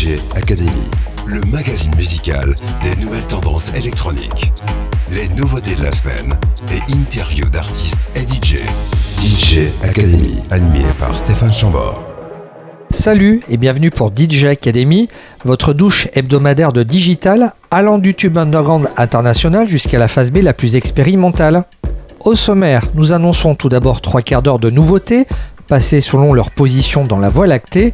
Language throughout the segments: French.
DJ Academy, le magazine musical des nouvelles tendances électroniques. Les nouveautés de la semaine et interviews d'artistes et DJ. DJ Academy, animé par Stéphane Chambord. Salut et bienvenue pour DJ Academy, votre douche hebdomadaire de digital allant du tube underground international jusqu'à la phase B la plus expérimentale. Au sommaire, nous annonçons tout d'abord trois quarts d'heure de nouveautés, passées selon leur position dans la voie lactée.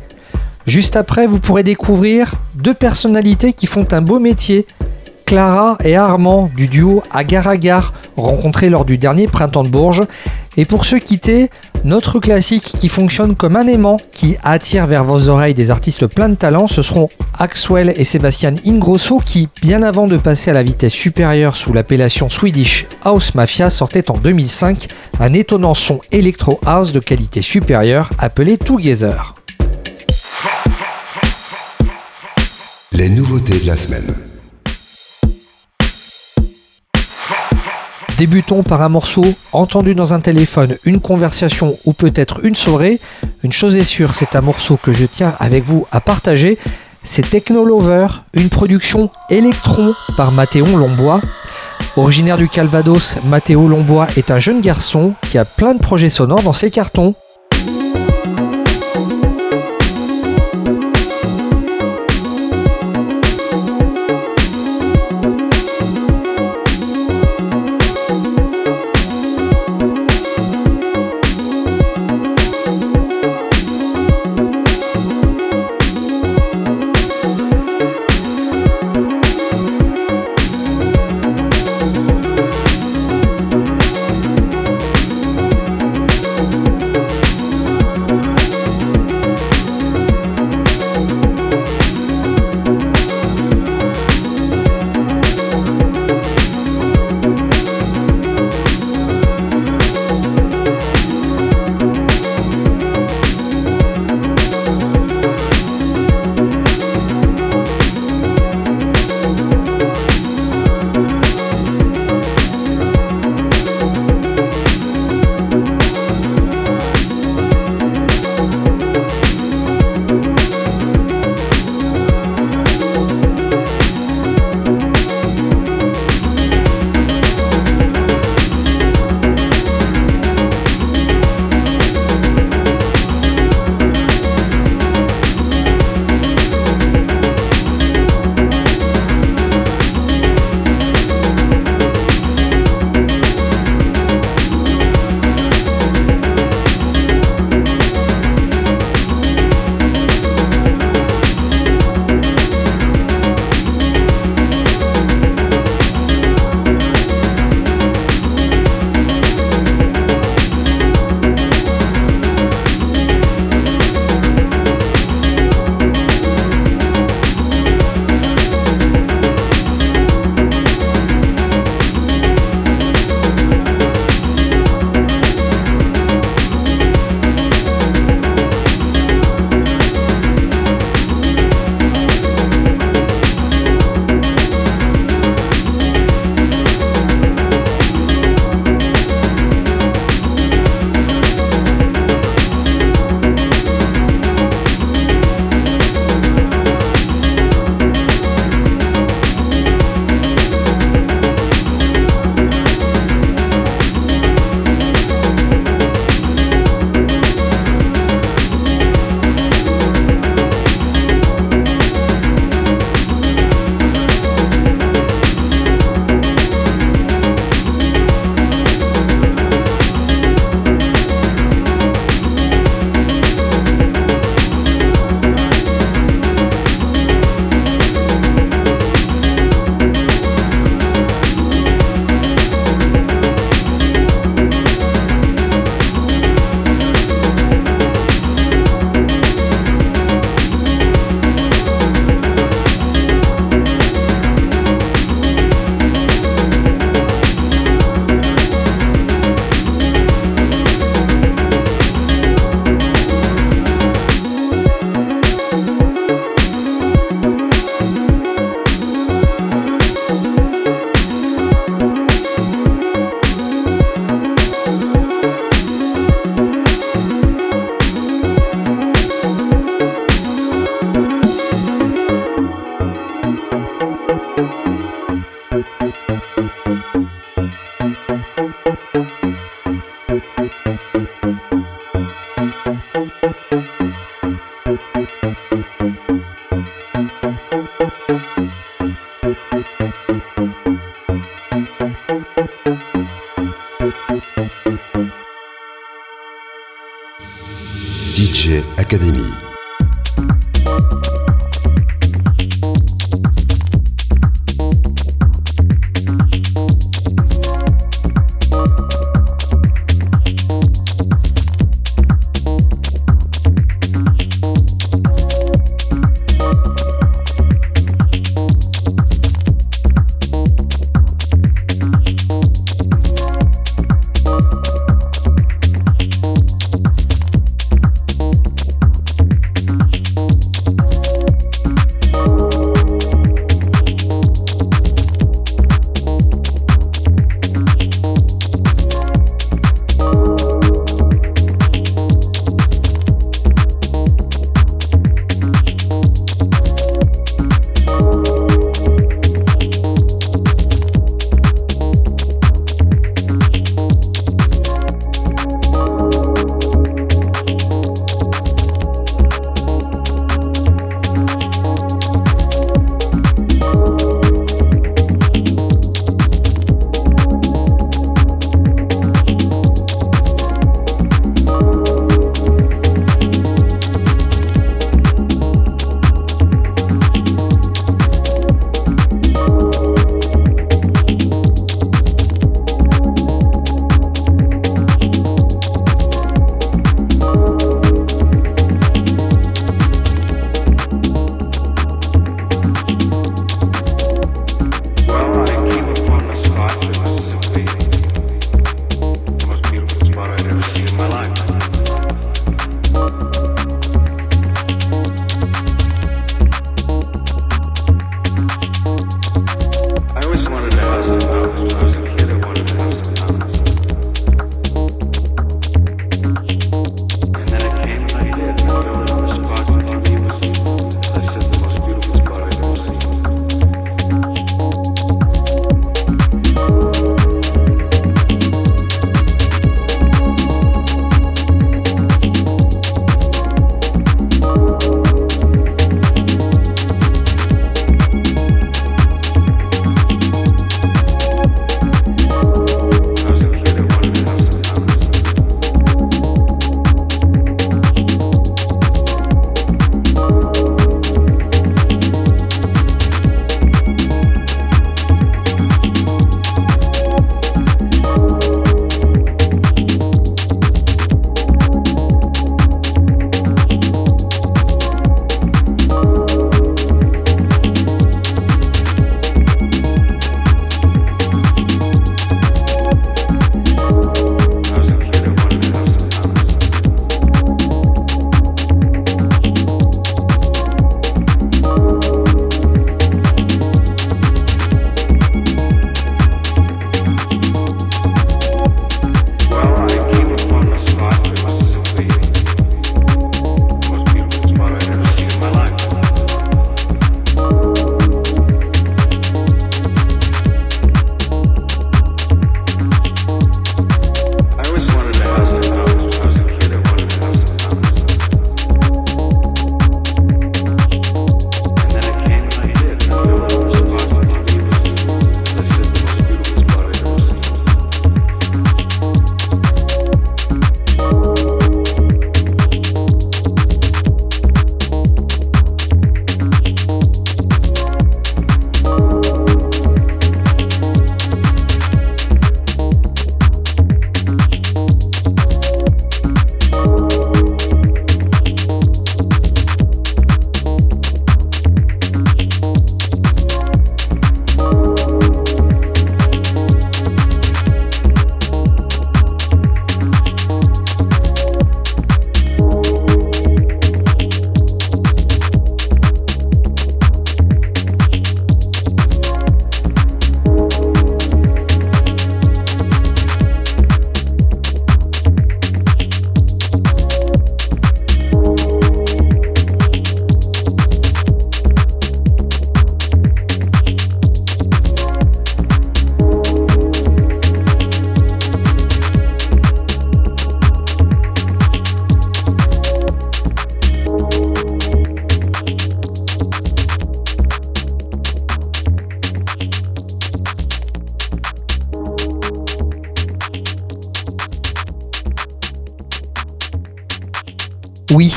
Juste après, vous pourrez découvrir deux personnalités qui font un beau métier. Clara et Armand du duo Agar Agar, rencontrés lors du dernier printemps de Bourges. Et pour se quitter, notre classique qui fonctionne comme un aimant, qui attire vers vos oreilles des artistes pleins de talent, ce seront Axwell et Sébastien Ingrosso qui, bien avant de passer à la vitesse supérieure sous l'appellation Swedish House Mafia, sortaient en 2005 un étonnant son Electro House de qualité supérieure appelé Together. Les nouveautés de la semaine. Débutons par un morceau entendu dans un téléphone, une conversation ou peut-être une soirée. Une chose est sûre, c'est un morceau que je tiens avec vous à partager. C'est Techno Lover, une production Electron par Mathéon Lombois. Originaire du Calvados, Mathéo Lombois est un jeune garçon qui a plein de projets sonores dans ses cartons.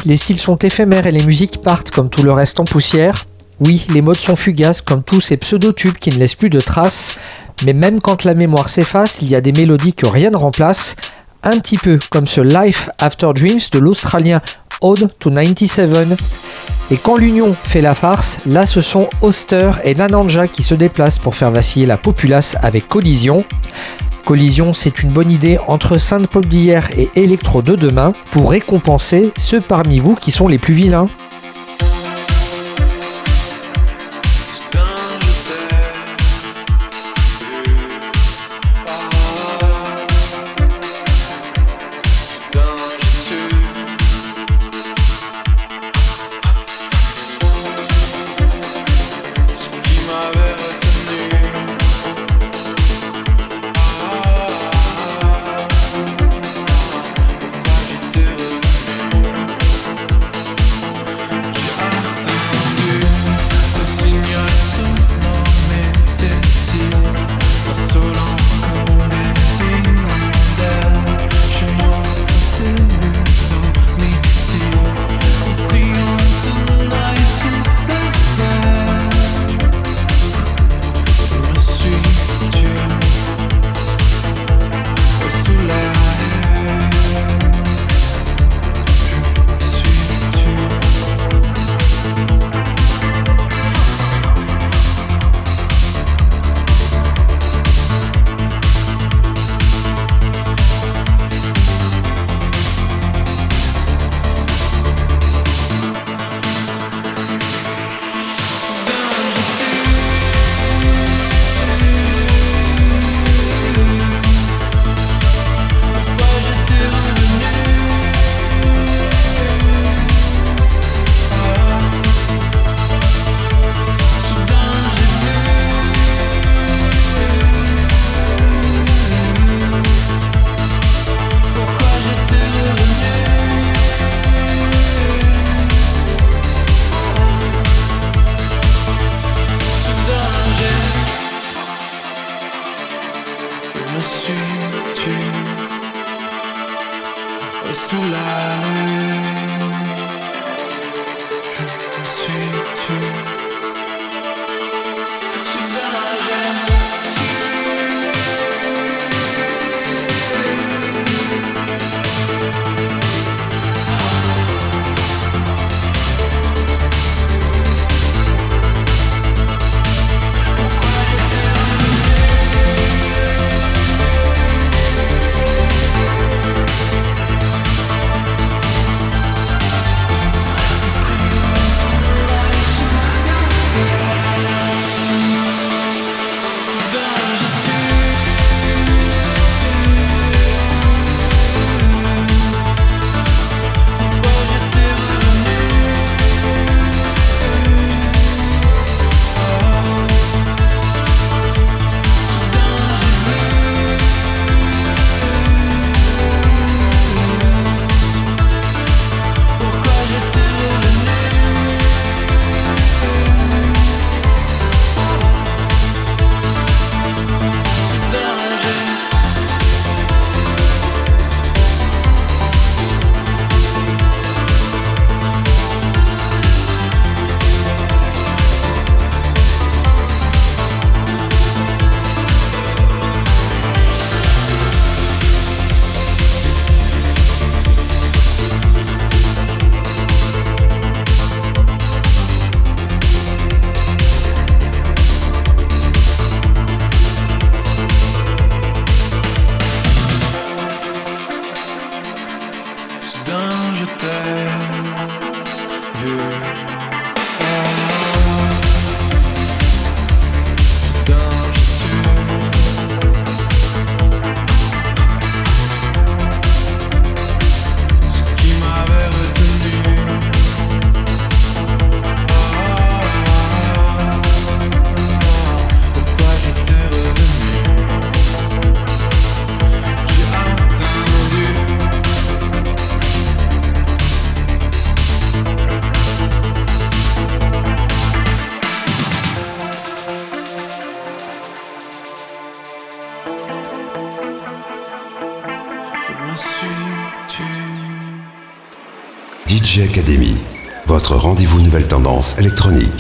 Les styles sont éphémères et les musiques partent comme tout le reste en poussière. Oui, les modes sont fugaces comme tous ces pseudo-tubes qui ne laissent plus de traces. Mais même quand la mémoire s'efface, il y a des mélodies que rien ne remplace. Un petit peu comme ce Life After Dreams de l'Australien Ode to 97. Et quand l'union fait la farce, là ce sont Oster et Nananja qui se déplacent pour faire vaciller la populace avec Collision. Collision, c'est une bonne idée entre pop d'hier et électro de demain pour récompenser ceux parmi vous qui sont les plus vilains. Électronique.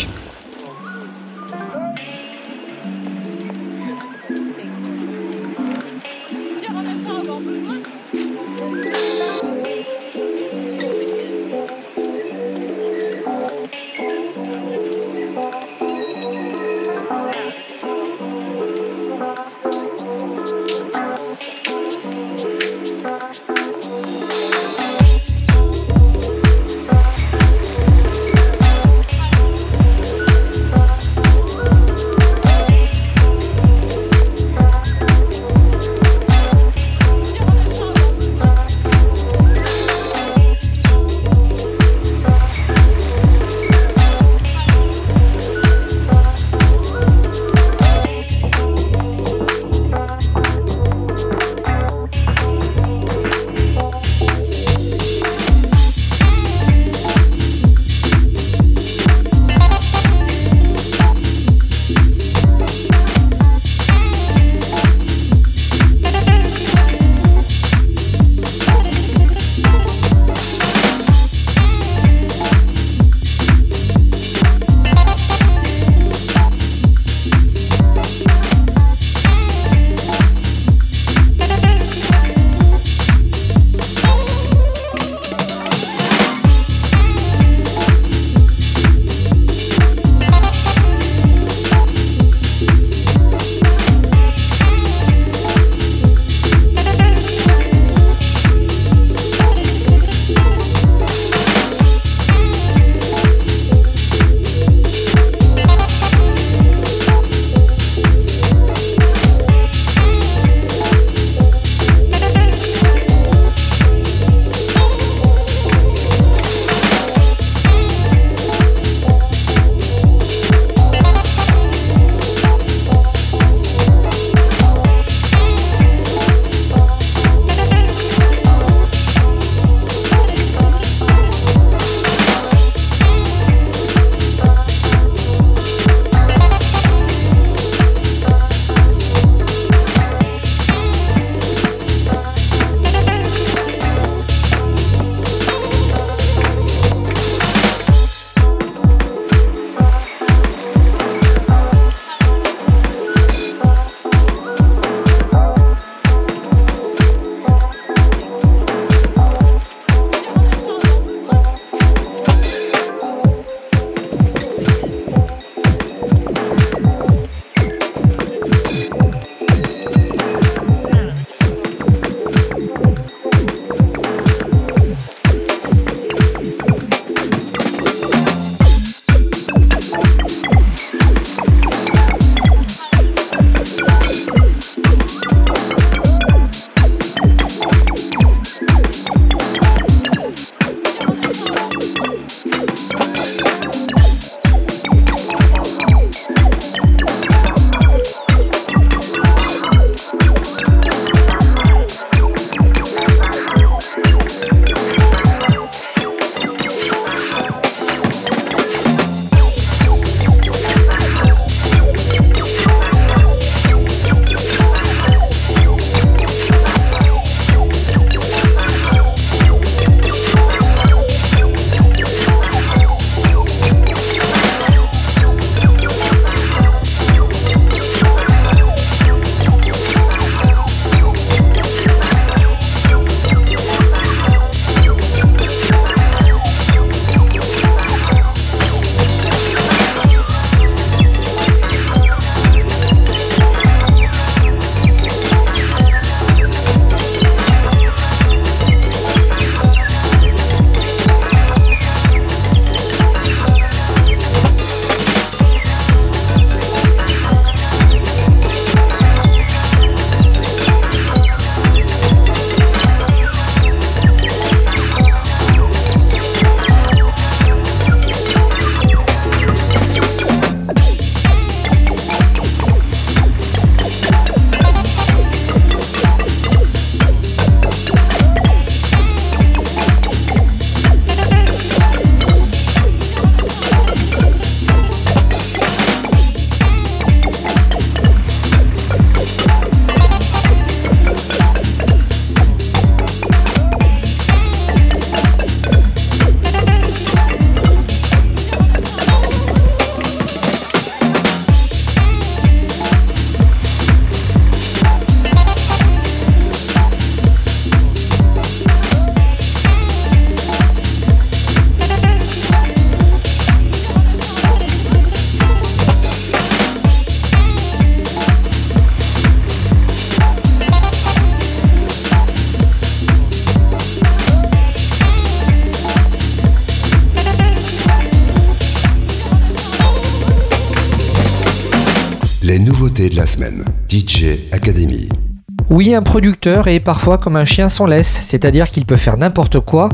Un producteur est parfois comme un chien sans laisse, c'est-à-dire qu'il peut faire n'importe quoi,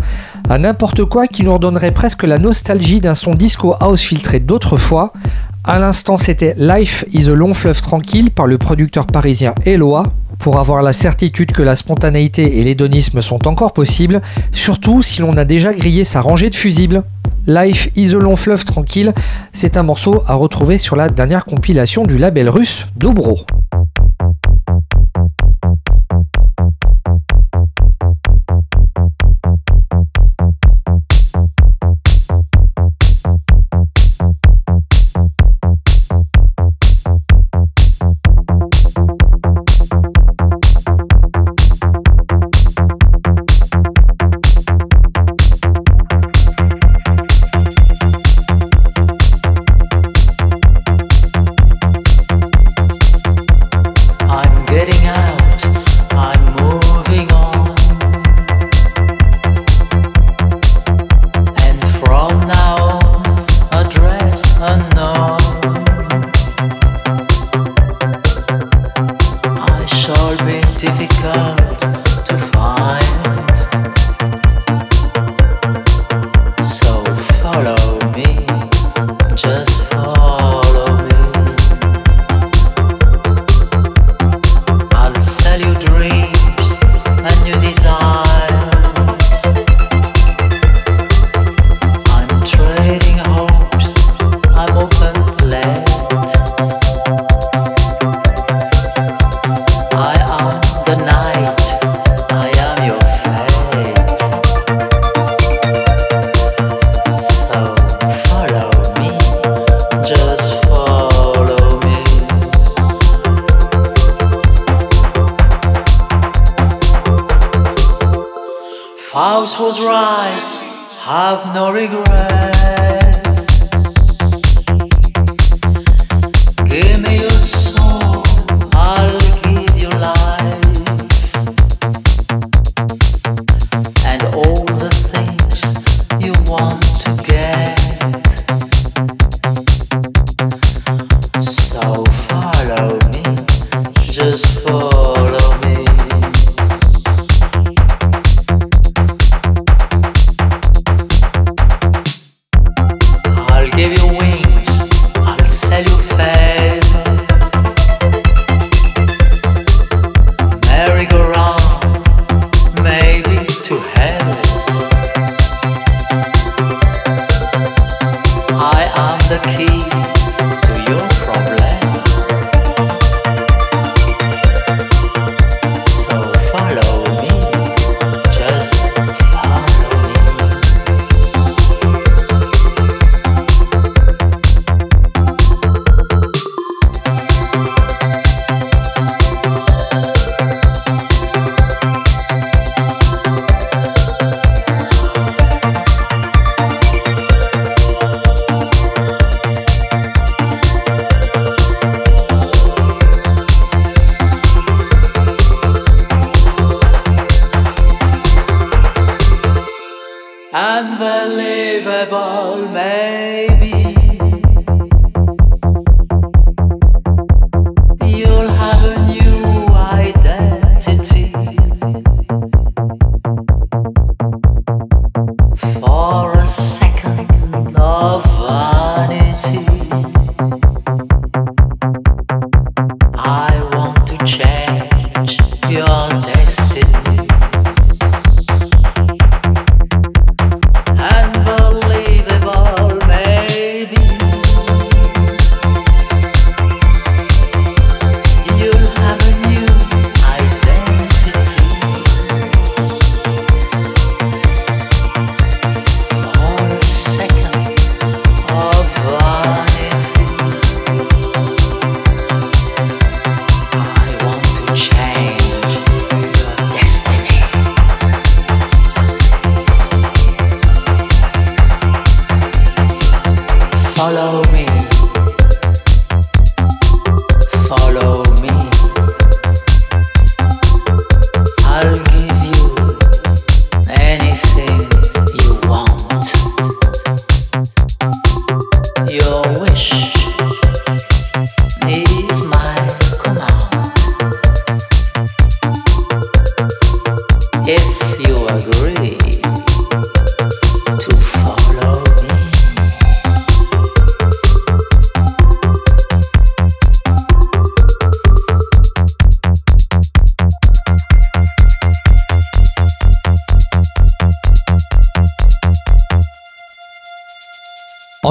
à n'importe quoi qui nous redonnerait presque la nostalgie d'un son disco house filtré d'autrefois. À l'instant, c'était Life is a long fleuve tranquille par le producteur parisien Eloa, pour avoir la certitude que la spontanéité et l'hédonisme sont encore possibles, surtout si l'on a déjà grillé sa rangée de fusibles. Life is a long fleuve tranquille, c'est un morceau à retrouver sur la dernière compilation du label russe Dobro.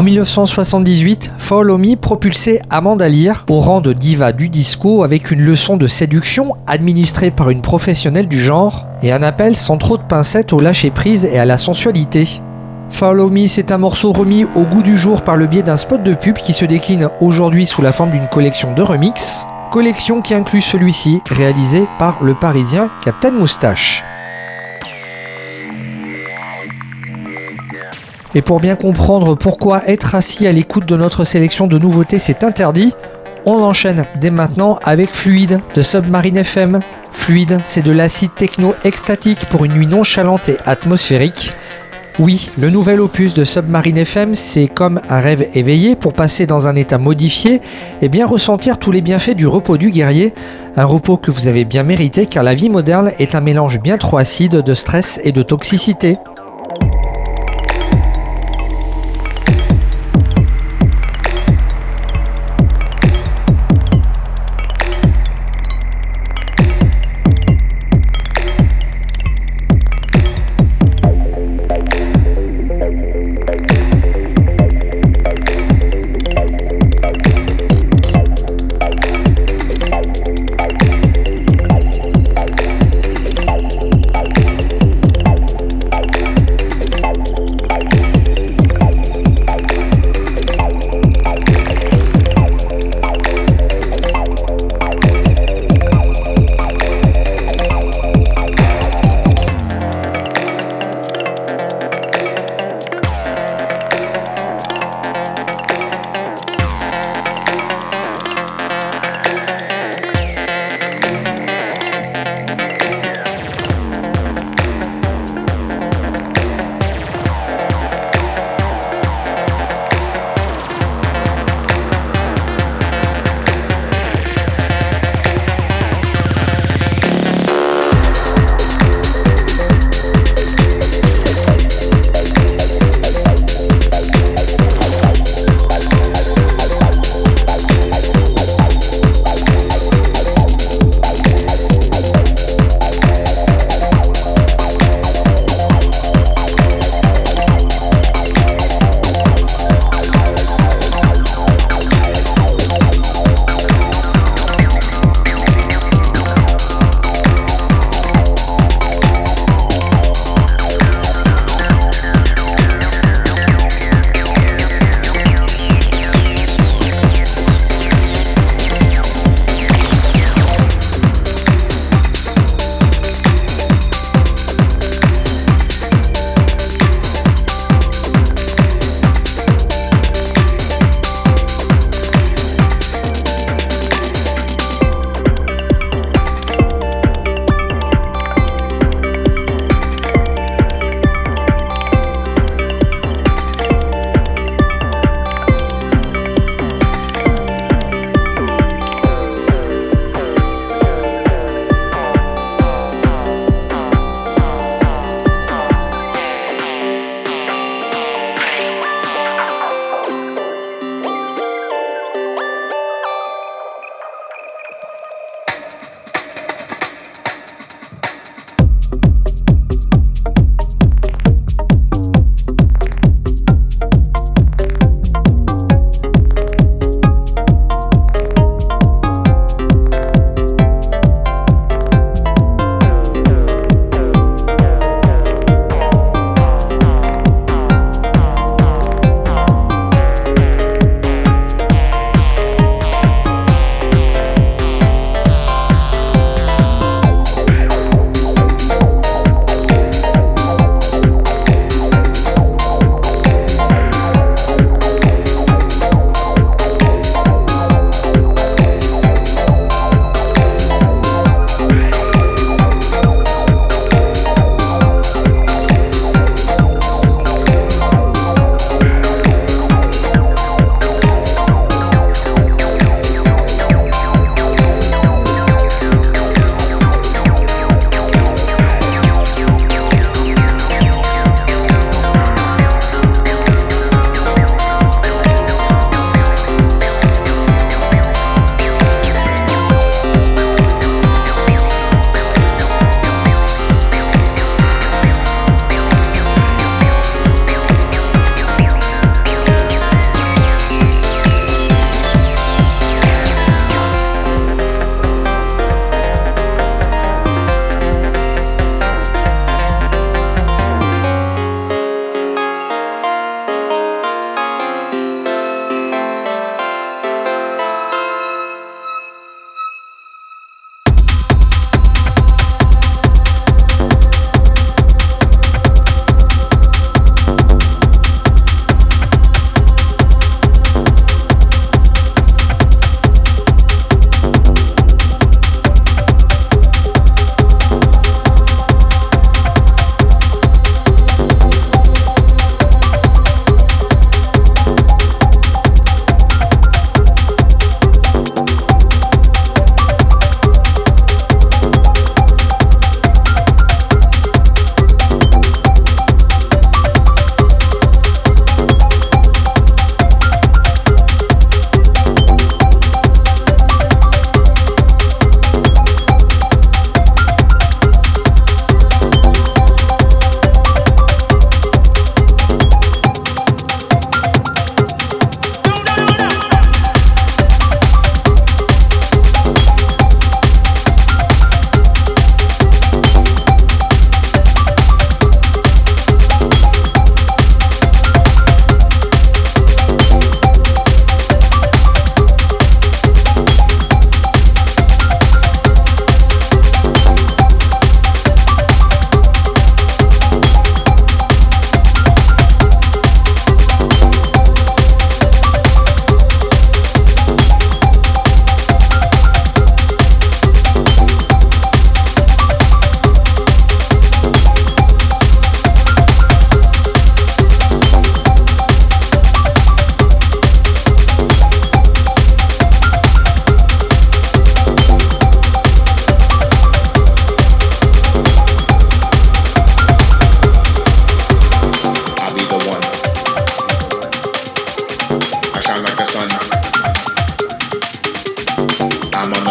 1978, Follow Me propulsait Amanda Lear au rang de diva du disco avec une leçon de séduction administrée par une professionnelle du genre et un appel sans trop de pincettes au lâcher-prise et à la sensualité. Follow Me, c'est un morceau remis au goût du jour par le biais d'un spot de pub qui se décline aujourd'hui sous la forme d'une collection de remix, collection qui inclut celui-ci réalisé par le parisien Captain Moustache. Et pour bien comprendre pourquoi être assis à l'écoute de notre sélection de nouveautés c'est interdit, on enchaîne dès maintenant avec Fluide de Submarine FM. Fluide, c'est de l'acide techno extatique pour une nuit nonchalante et atmosphérique. Oui, le nouvel opus de Submarine FM, c'est comme un rêve éveillé pour passer dans un état modifié et bien ressentir tous les bienfaits du repos du guerrier. Un repos que vous avez bien mérité car la vie moderne est un mélange bien trop acide de stress et de toxicité.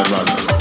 I run.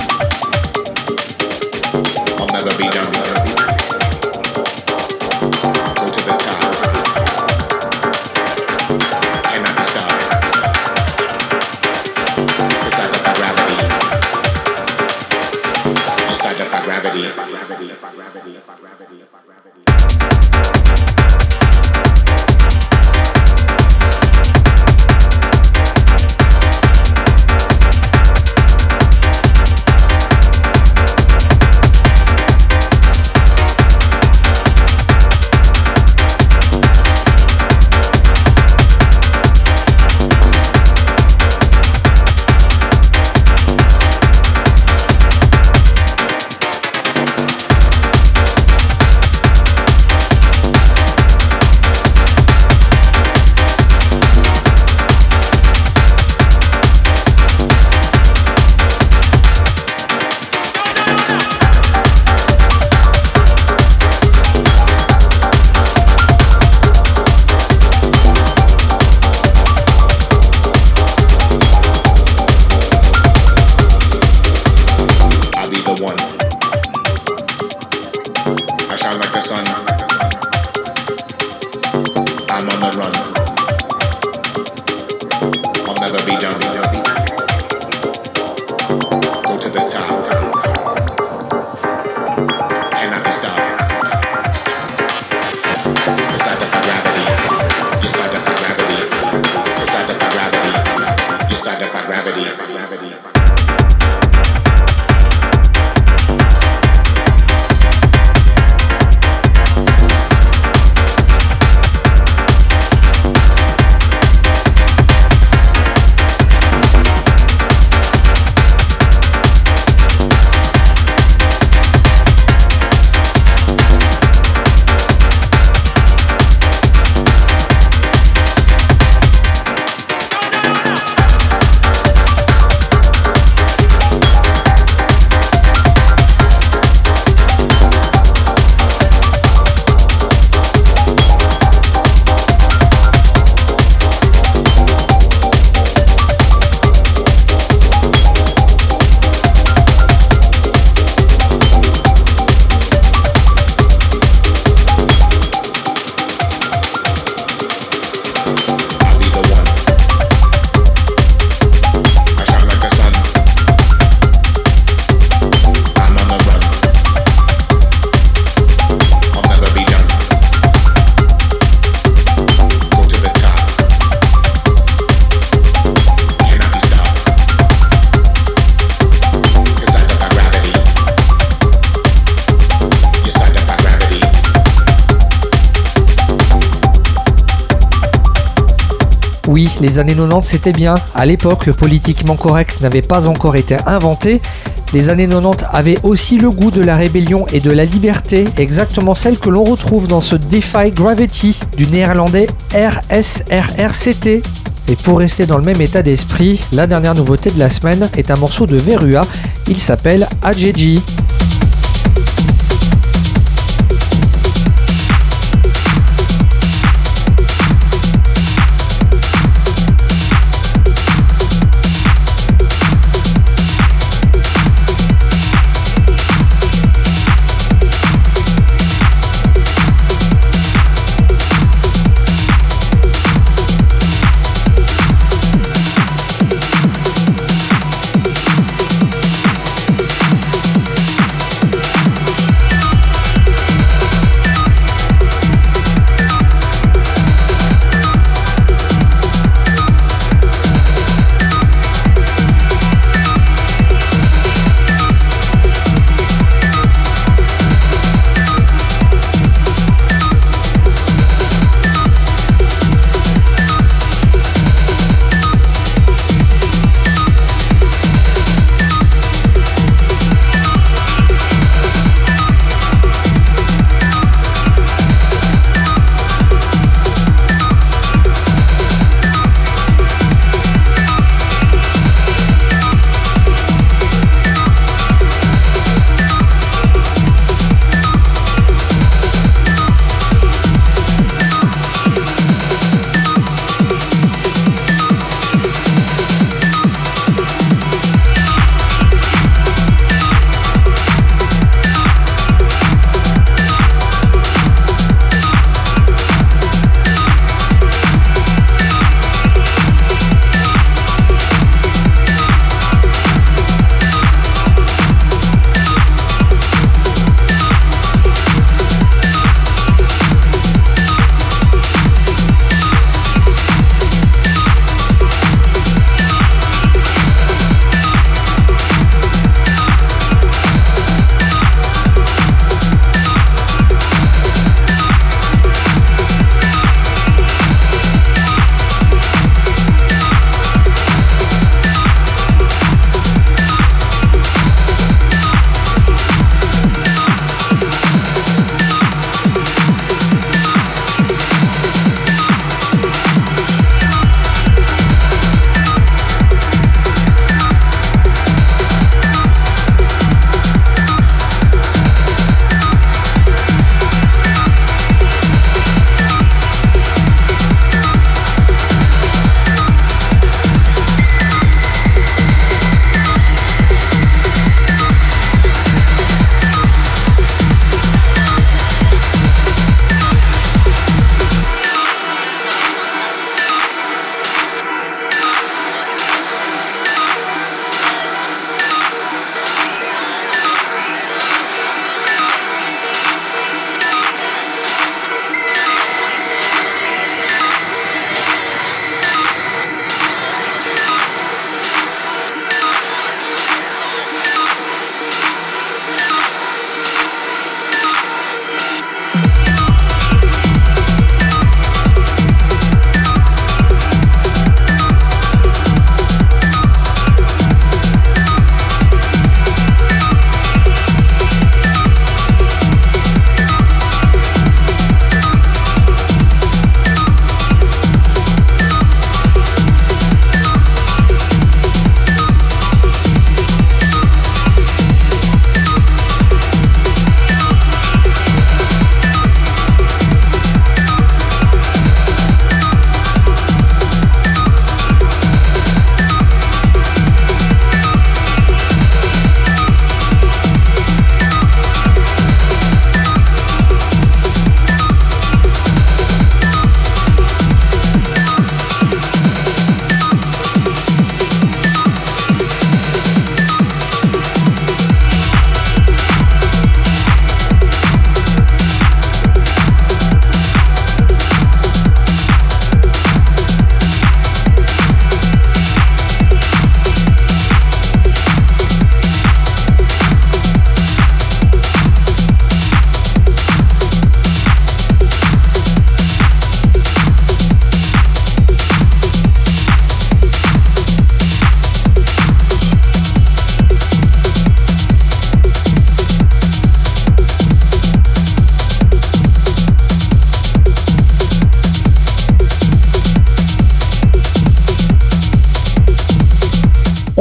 Les années 90, c'était bien. À l'époque, le politiquement correct n'avait pas encore été inventé. Les années 90 avaient aussi le goût de la rébellion et de la liberté, exactement celle que l'on retrouve dans ce Defy Gravity du néerlandais RSRRCT. Et pour rester dans le même état d'esprit, la dernière nouveauté de la semaine est un morceau de Verua. Il s'appelle AJG.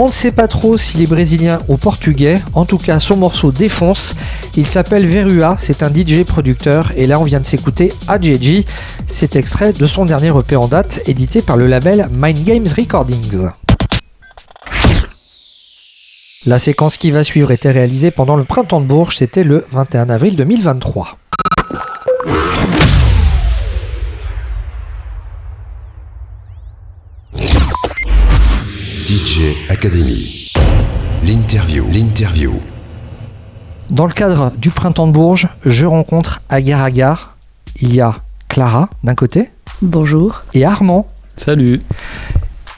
On ne sait pas trop s'il est brésilien ou portugais, en tout cas son morceau défonce. Il s'appelle Verua, c'est un DJ producteur et là on vient de s'écouter AJG. C'est extrait de son dernier EP en date, édité par le label Mind Games Recordings. La séquence qui va suivre était réalisée pendant le printemps de Bourges, c'était le 21 avril 2023. DJ Academy. L'interview. L'interview. Dans le cadre du printemps de Bourges, je rencontre Agar Agar. Il y a Clara d'un côté. Bonjour. Et Armand. Salut.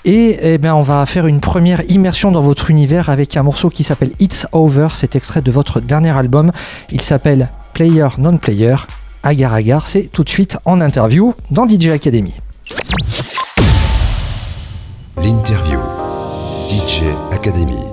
Et eh bien, on va faire une première immersion dans votre univers avec un morceau qui s'appelle It's Over. C'est extrait de votre dernier album. Il s'appelle Player Non Player. Agar Agar, c'est tout de suite en interview dans DJ Academy. L'interview. DJ Academy.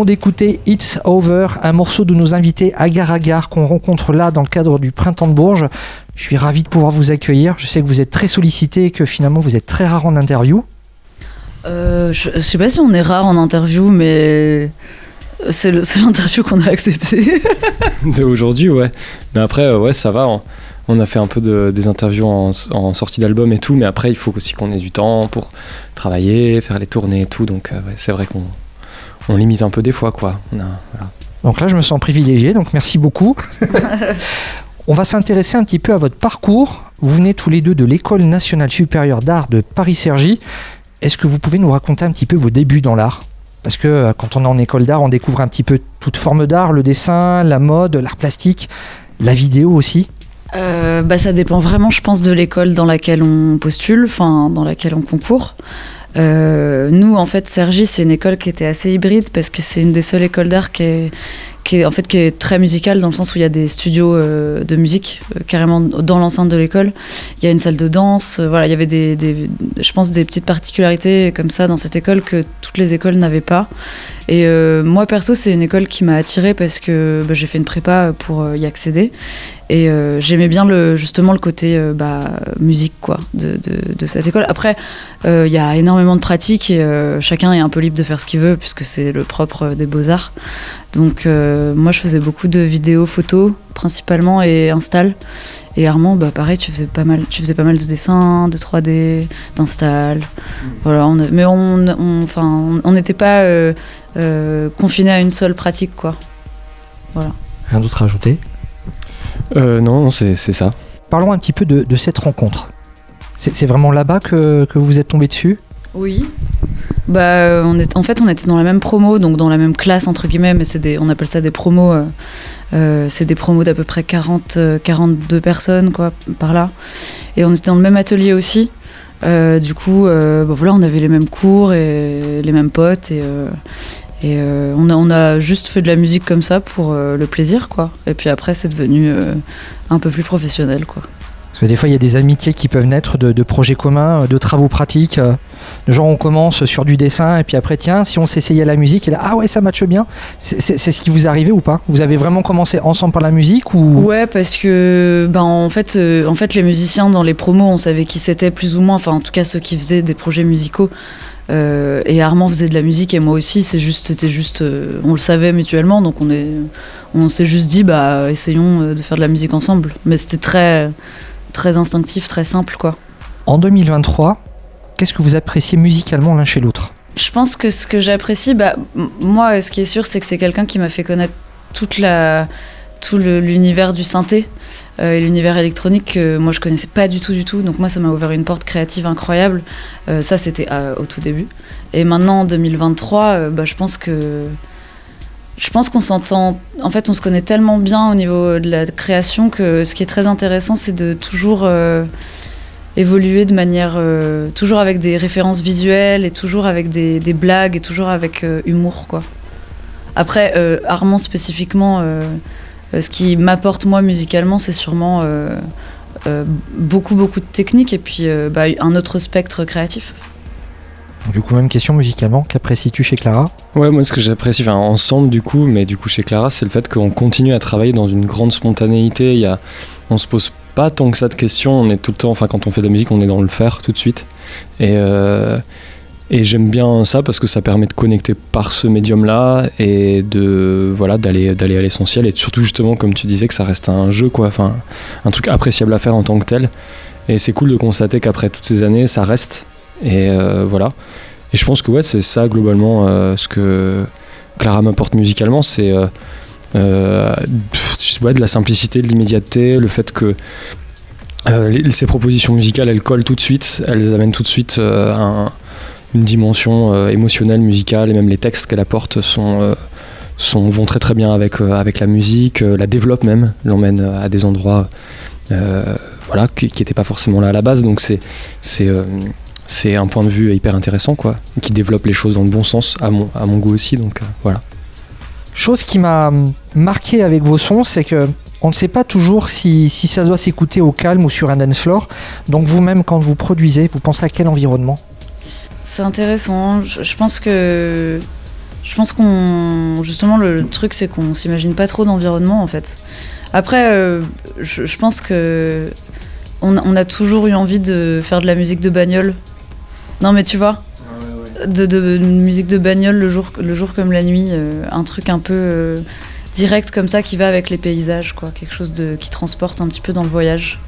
Venons d'écouter It's Over, un morceau de nos invités Agar Agar qu'on rencontre là dans le cadre du Printemps de Bourges. Je suis ravi de pouvoir vous accueillir. Je sais que vous êtes très sollicité et que finalement vous êtes très rare en interview. Euh, je, je sais pas si on est rare en interview, mais c'est l'interview qu'on a accepté. Aujourd'hui, ouais. Mais après, euh, ouais, ça va. On, on a fait un peu de, des interviews en, en sortie d'album et tout, mais après, il faut aussi qu'on ait du temps pour travailler, faire les tournées et tout. Donc, euh, ouais, c'est vrai qu'on on limite un peu des fois, quoi. On a, voilà. Donc là, je me sens privilégié, donc merci beaucoup. On va s'intéresser un petit peu à votre parcours. Vous venez tous les deux de l'École nationale supérieure d'art de Paris-Cergy. Est-ce que vous pouvez nous raconter un petit peu vos débuts dans l'art? Parce que euh, quand on est en école d'art, on découvre un petit peu toute forme d'art, le dessin, la mode, l'art plastique, la vidéo aussi. Euh, bah, ça dépend vraiment, je pense, de l'école dans laquelle on postule, enfin, dans laquelle on concourt. Euh, nous, en fait, Sergi, c'est une école qui était assez hybride parce que c'est une des seules écoles d'art qui est, en fait, qui est très musicale dans le sens où il y a des studios euh, de musique euh, carrément dans l'enceinte de l'école. Il y a une salle de danse. voilà, il y avait des, je pense, des petites particularités comme ça dans cette école que toutes les écoles n'avaient pas. Et moi, perso, c'est une école qui m'a attirée parce que bah, j'ai fait une prépa pour y accéder. Et euh, j'aimais bien justement le côté euh, bah, musique de, cette école. Après, euh, il y a énormément de pratiques et chacun est un peu libre de faire ce qu'il veut puisque c'est le propre des beaux-arts. Donc moi, je faisais beaucoup de vidéos, photos principalement et install. Et Armand, bah, pareil, tu faisais, pas mal, tu faisais pas mal de dessins, de 3D, d'install. Voilà, on mais on on- enfin, on n'était pas confiné à une seule pratique. quoi. Rien d'autre à ajouter? Euh, non, c'est ça. Parlons un petit peu de, de cette rencontre. C'est vraiment là-bas que, que vous êtes tombé dessus? Oui. Bah, euh, on est, en fait, on était dans la même promo, donc dans la même classe, entre guillemets, mais c'est des, on appelle ça des promos. euh, euh, c'est des promos d'à peu près 40, euh, 42 personnes, quoi, par là. Et on était dans le même atelier aussi. Euh, du coup, euh, bah, voilà, on avait les mêmes cours et les mêmes potes. Et, euh, et euh, on, a, on a juste fait de la musique comme ça pour euh, le plaisir, quoi. Et puis après, c'est devenu euh, un peu plus professionnel, quoi. Parce que des fois, il y a des amitiés qui peuvent naître de, de projets communs, de travaux pratiques. de genre, on commence sur du dessin et puis après, tiens, si on s'essayait à la musique, et là, ah ouais, ça matche bien. C'est ce qui vous est arrivé ou pas? Vous avez vraiment commencé ensemble par la musique ou? Ouais, parce que ben en fait, en fait, les musiciens dans les promos, on savait qui c'était plus ou moins. Enfin, en tout cas, ceux qui faisaient des projets musicaux. Euh, et Armand faisait de la musique et moi aussi. C'est juste, c'était juste, euh, on le savait mutuellement, donc on est, on s'est juste dit, bah, essayons euh, de faire de la musique ensemble. Mais c'était très, très instinctif, très simple, quoi. En 2023, qu'est-ce que vous appréciez musicalement l'un chez l'autre? Je pense que ce que j'apprécie, bah, moi, ce qui est sûr, c'est que c'est quelqu'un qui m'a fait connaître toute la, tout l'univers du synthé euh, et l'univers électronique que moi je connaissais pas du tout, du tout. Donc moi, ça m'a ouvert une porte créative incroyable. Euh, ça, c'était euh, au tout début. Et maintenant, en 2023, euh, bah, je pense que je pense qu'on s'entend. En fait, on se connaît tellement bien au niveau de la création que ce qui est très intéressant, c'est de toujours euh, évoluer de manière. euh, toujours avec des références visuelles et toujours avec des, des blagues et toujours avec euh, humour, quoi. Après, euh, Armand spécifiquement, euh, euh, ce qui m'apporte moi musicalement, c'est sûrement euh, euh, beaucoup, beaucoup de techniques et puis euh, bah, un autre spectre créatif. Du coup, même question musicalement, qu'apprécies-tu chez Clara? Ouais, moi ce que j'apprécie, enfin ensemble du coup, mais du coup chez Clara, c'est le fait qu'on continue à travailler dans une grande spontanéité. Il y a, on se pose pas tant que ça de questions. On est tout le temps, enfin quand on fait de la musique, on est dans le faire tout de suite. Et, euh, et j'aime bien ça parce que ça permet de connecter par ce médium-là et de voilà d'aller d'aller à l'essentiel et surtout justement comme tu disais que ça reste un jeu quoi, enfin un truc appréciable à faire en tant que tel. Et c'est cool de constater qu'après toutes ces années, ça reste. Et euh, voilà. Et je pense que ouais, c'est ça globalement euh, ce que Clara m'apporte musicalement, c'est euh, pas, de la simplicité, de l'immédiateté, le fait que ces propositions musicales, elles collent tout de suite, elles amènent tout de suite un- une dimension euh, émotionnelle, musicale, et même les textes qu'elle apporte sont, euh, vont très très bien avec, euh, avec la musique, la développe même, l'emmène à des endroits voilà, qui n'étaient pas forcément là à la base, donc c'est c'est c'est un point de vue hyper intéressant quoi, qui développe les choses dans le bon sens à mon, à mon goût aussi, donc voilà. Chose qui m'a hum, marqué avec vos sons, c'est que on ne sait pas toujours si, si ça doit s'écouter au calme ou sur un dance floor. Donc vous-même, quand vous produisez, vous pensez à quel environnement? C'est intéressant. Je, pense que. Je pense qu'on. Justement, le, truc, c'est qu'on s'imagine pas trop d'environnement, en fait. Après, euh, je, pense que. On, a toujours eu envie de faire de la musique de bagnole. Non, mais tu vois de musique de bagnole le jour, le jour comme la nuit, euh, un truc un peu euh, direct comme ça qui va avec les paysages, quoi, quelque chose de, qui transporte un petit peu dans le voyage.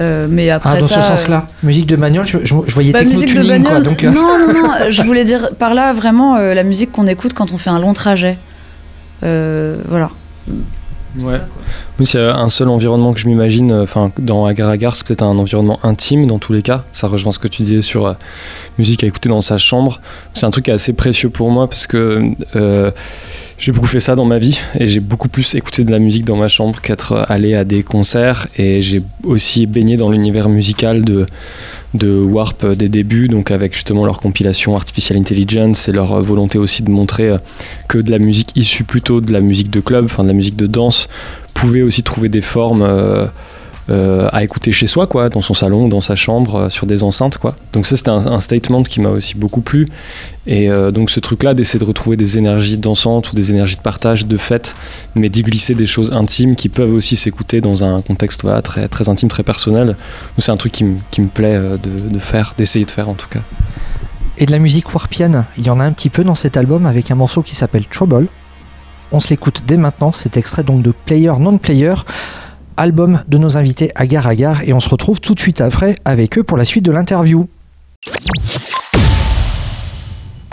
Euh, mais après Ah, dans ça, ce sens-là. Musique de bagnole, je, je- je voyais bah, musique de techno-tuning, quoi. bagnole. Donc, euh, Non, non, non. je voulais dire par là vraiment euh, la musique qu'on écoute quand on fait un long trajet. Euh, voilà. Ouais. Oui, c'est un seul environnement que je m'imagine. euh, Enfin, dans Agar Agar, c'est peut-être un environnement intime dans tous les cas. Ça rejoint ce que tu disais sur euh, musique à écouter dans sa chambre. C'est un truc qui est assez précieux pour moi parce que euh, j'ai beaucoup fait ça dans ma vie et j'ai beaucoup plus écouté de la musique dans ma chambre qu'être allé à des concerts. Et j'ai aussi baigné dans l'univers musical de de Warp des débuts, donc avec justement leur compilation Artificial Intelligence et leur volonté aussi de montrer euh, que de la musique issue plutôt de la musique de club, enfin de la musique de danse, pouvait aussi trouver des formes euh, euh, à écouter chez soi, quoi, dans son salon, dans sa chambre, euh, sur des enceintes, quoi. Donc ça, c'était un, statement qui m'a aussi beaucoup plu. Et euh, donc ce truc-là, d'essayer de retrouver des énergies dansantes ou des énergies de partage, de fête, mais d'y glisser des choses intimes qui peuvent aussi s'écouter dans un contexte très, très intime, très personnel. C'est un truc qui, qui me plaît de, de faire, d'essayer de faire en tout cas. Et de la musique warpienne, il y en a un petit peu dans cet album avec un morceau qui s'appelle Trouble. On se l'écoute dès maintenant, c'est extrait donc de Player Non Player, album de nos invités Agar Agar, et on se retrouve tout de suite après avec eux pour la suite de l'interview.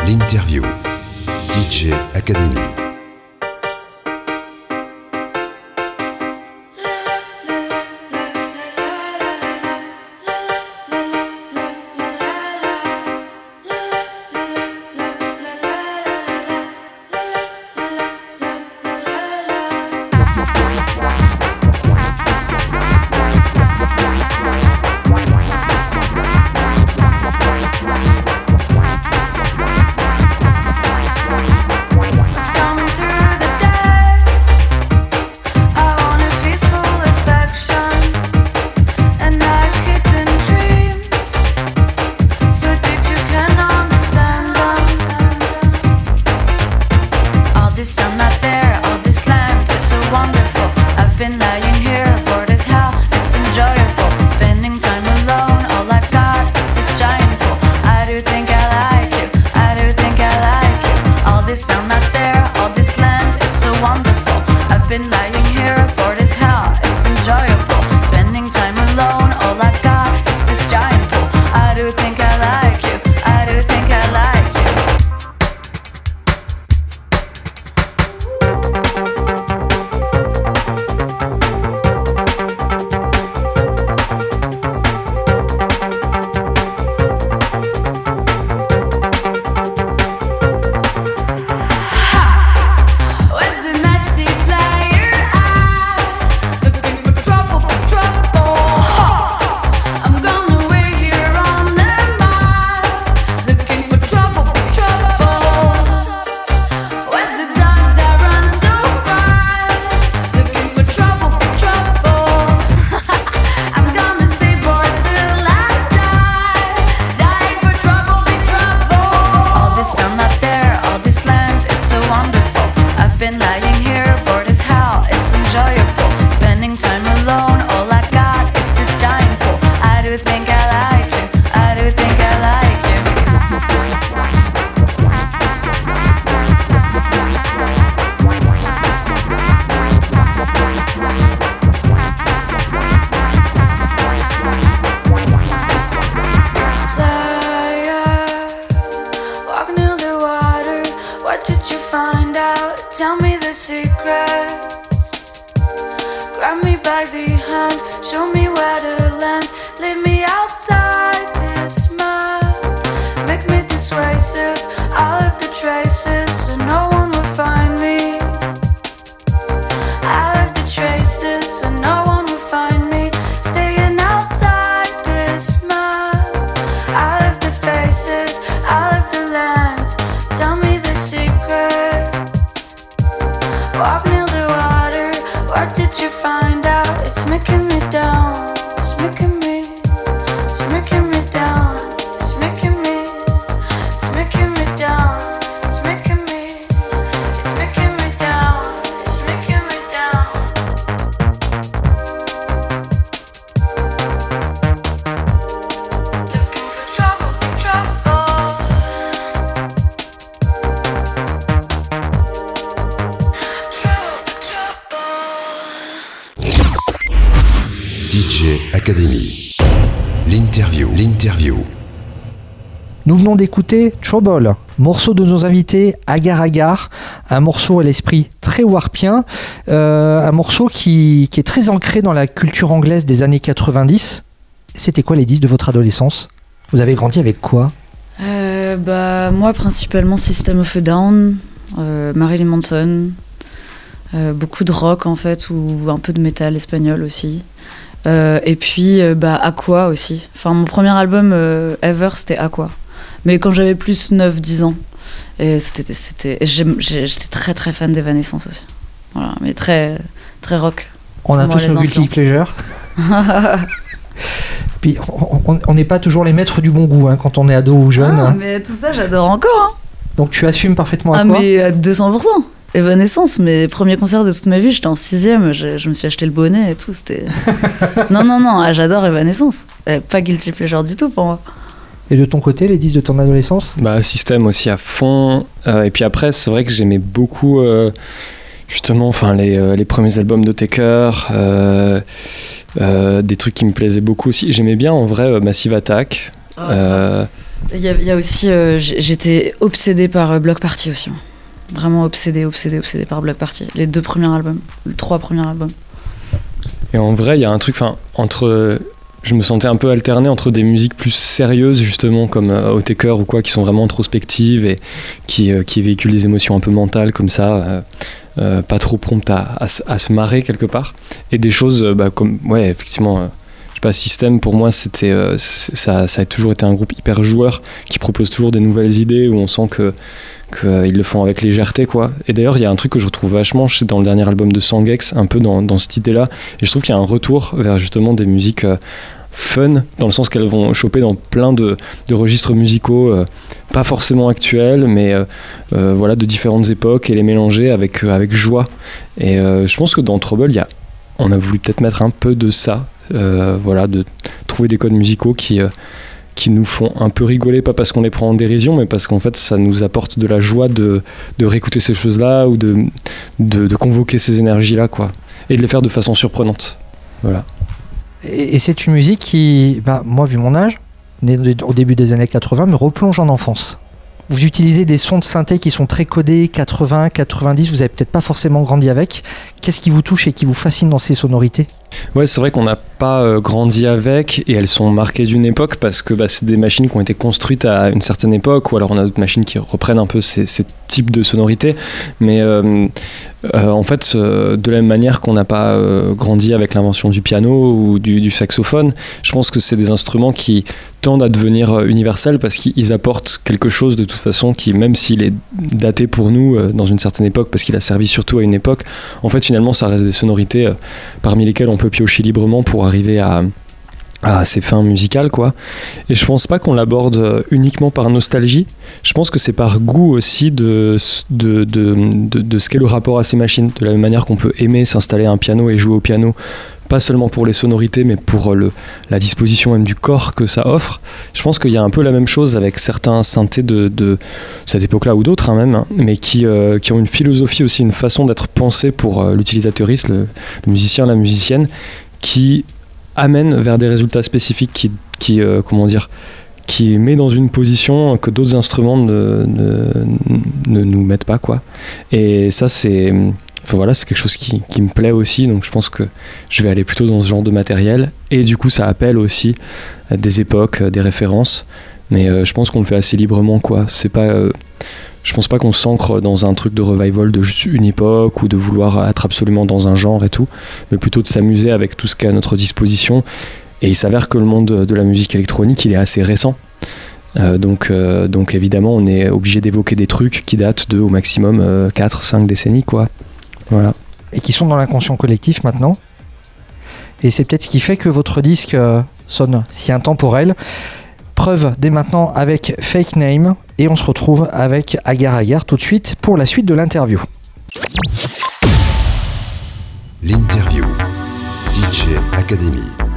L'interview. DJ Academy. Trouble, morceau de nos invités Agar Agar, un morceau à l'esprit très warpien, euh, un morceau qui, est très ancré dans la culture anglaise des années 90. C'était quoi les disques de votre adolescence? Vous avez grandi avec quoi? Euh, bah, moi, principalement System of a Down, euh, Marilyn Manson, beaucoup de rock en fait, ou un peu de métal espagnol aussi. Et puis, bah, Aqua aussi. Enfin, mon premier album ever, c'était Aqua. Mais quand j'avais plus 9-10 ans. Et c'était, c'était, j'étais très très fan d'Evanescence aussi. Voilà, mais très, très rock. On a tous nos guilty pleasures. Puis on- n'est pas toujours les maîtres du bon goût hein, quand on est ado ou jeune. Ah, mais tout ça, j'adore encore. hein. Donc tu assumes parfaitement à Ah, quoi mais à 200%. Evanescence, mes premiers concerts de toute ma vie, j'étais en sixième, je, je me suis acheté le bonnet et tout, c'était... non, non, non, ah, j'adore Evanescence. Eh, Pas guilty pleasure du tout pour moi. Et de ton côté, les disques de ton adolescence? Bah, système aussi à fond. Euh, et puis après, c'est vrai que j'aimais beaucoup, euh, justement, enfin, les, euh, les premiers albums de Taker, euh, euh, des trucs qui me plaisaient beaucoup aussi. J'aimais bien, en vrai, Massive Attack. Euh, Il y, a- il y a aussi, euh, j'étais obsédée par Block Party aussi. Vraiment obsédée, obsédée, obsédée par Block Party. Les deux premiers albums, les trois premiers albums. Et en vrai, il y a un truc, enfin, entre. Je me sentais un peu alterné entre des musiques plus sérieuses, justement, comme euh, ou quoi, qui sont vraiment introspectives et qui, euh, qui véhiculent des émotions un peu mentales, comme ça, euh, euh, pas trop promptes à, à se- à se marrer quelque part. Et des choses, bah, comme, ouais, effectivement, je sais pas, System, pour moi, c'était, ça, ça a toujours été un groupe hyper joueur qui propose toujours des nouvelles idées où on sent que qu'ils le font avec légèreté quoi et d'ailleurs il y a un truc que je retrouve vachement dans le dernier album de Sangex un peu dans, dans cette idée là et je trouve qu'il y a un retour vers justement des musiques euh, fun, dans le sens qu'elles vont choper dans plein de, de registres musicaux, euh, pas forcément actuels, mais euh, euh, voilà, de différentes époques et les mélanger avec, euh, avec joie. Et euh, je pense que dans Trouble, y a, on a voulu peut-être mettre un peu de ça, euh, voilà, de trouver des codes musicaux qui. Qui nous font un peu rigoler, pas parce qu'on les prend en dérision, mais parce qu'en fait ça nous apporte de la joie de, de réécouter ces choses-là ou de, de, convoquer ces énergies-là, quoi. Et de les faire de façon surprenante. Voilà. Et, c'est une musique qui, bah, moi, vu mon âge, né au début des années 80, me replonge en enfance. Vous utilisez des sons de synthé qui sont très codés, 80, 90, vous avez peut-être pas forcément grandi avec. Qu'est-ce qui vous touche et qui vous fascine dans ces sonorités? Ouais, c'est vrai qu'on n'a pas euh, grandi avec et elles sont marquées d'une époque parce que bah, c'est des machines qui ont été construites à une certaine époque ou alors on a d'autres machines qui reprennent un peu ces, types de sonorités. Mais euh, euh, en fait, de la même manière qu'on n'a pas grandi avec l'invention du piano ou du, saxophone, je pense que c'est des instruments qui tendent à devenir universels parce qu'ils apportent quelque chose de toute façon qui, même s'il est daté pour nous dans une certaine époque parce qu'il a servi surtout à une époque, en fait finalement ça reste des sonorités parmi lesquelles on peut piocher librement pour arriver à, à ses fins musicales quoi. Et je pense pas qu'on l'aborde uniquement par nostalgie. Je pense que c'est par goût aussi de, de, de, de, de ce qu'est le rapport à ces machines. De la même manière qu'on peut aimer s'installer à un piano et jouer au piano, pas seulement pour les sonorités, mais pour euh, le, la disposition même du corps que ça offre. Je pense qu'il y a un peu la même chose avec certains synthés de, cette époque-là ou d'autres hein, même, hein, mais qui, euh, qui ont une philosophie aussi, une façon d'être pensée pour euh, l'utilisateuriste, le, le musicien, la musicienne, qui amène vers des résultats spécifiques qui, qui euh, comment dire, qui met dans une position que d'autres instruments ne, ne, ne nous mettent pas quoi. Et ça c'est voilà, c'est quelque chose qui, qui me plaît aussi, donc je pense que je vais aller plutôt dans ce genre de matériel. Et du coup, ça appelle aussi euh, des époques, euh, des références. Mais euh, je pense qu'on le fait assez librement, quoi. C'est pas, euh, je pense pas qu'on s'ancre dans un truc de revival de juste une époque ou de vouloir être absolument dans un genre et tout, mais plutôt de s'amuser avec tout ce qui est à notre disposition. Et il s'avère que le monde de la musique électronique, il est assez récent. Euh, donc, euh, donc évidemment, on est obligé d'évoquer des trucs qui datent de au maximum 4-5 décennies, quoi. Voilà. et qui sont dans l'inconscient collectif maintenant. Et c'est peut-être ce qui fait que votre disque euh, sonne si intemporel. Preuve dès maintenant avec Fake Name et on se retrouve avec Agar Agar tout de suite pour la suite de l'interview. L'interview. DJ Academy.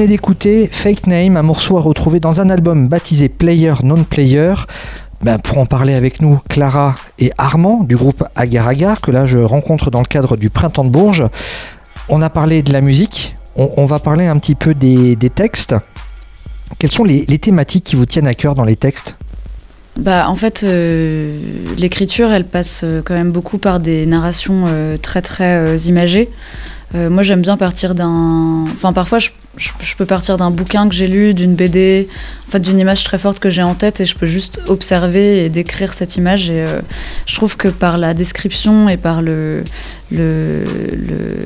Venez d'écouter Fake Name, un morceau à retrouver dans un album baptisé Player Non Player. Ben, pour en parler avec nous, Clara et Armand du groupe Agar Agar, que là je rencontre dans le cadre du Printemps de Bourges. On a parlé de la musique, on, va parler un petit peu des, textes. Quelles sont les, thématiques qui vous tiennent à cœur dans les textes? Bah, en fait, euh, l'écriture, elle passe euh, quand même beaucoup par des narrations euh, très très imagées. Euh, moi, j'aime bien partir d'un. Enfin, parfois, je, peux partir d'un bouquin que j'ai lu, d'une BD, en d'une image très forte que j'ai en tête, et je peux juste observer et décrire cette image. Et euh, je trouve que par la description et par le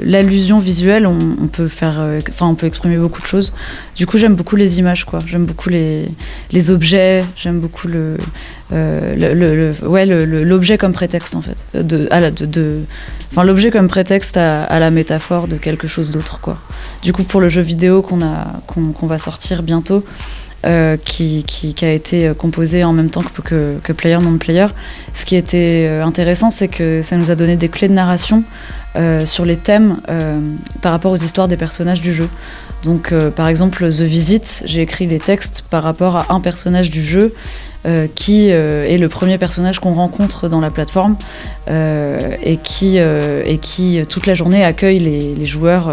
l'allusion visuelle, on, on peut faire. euh, Enfin, on peut exprimer beaucoup de choses. Du coup, j'aime beaucoup les images, quoi. J'aime beaucoup les les objets. J'aime beaucoup le euh, le, le- le- ouais, l'objet comme prétexte en fait. De, à la- de, de- enfin, l'objet comme prétexte à, à la métaphore de quelque chose d'autre quoi. Du coup, pour le jeu vidéo qu'on a, qu'on, qu'on va sortir bientôt, euh, qui, a été composé en même temps que, Player Non Player, ce qui était euh, intéressant, c'est que ça nous a donné des clés de narration euh, sur les thèmes euh, par rapport aux histoires des personnages du jeu. Donc, euh, par exemple, The Visit, j'ai écrit les textes par rapport à un personnage du jeu euh, qui euh, est le premier personnage qu'on rencontre dans la plateforme euh, et, qui, euh, euh, toute la journée, accueille les joueurs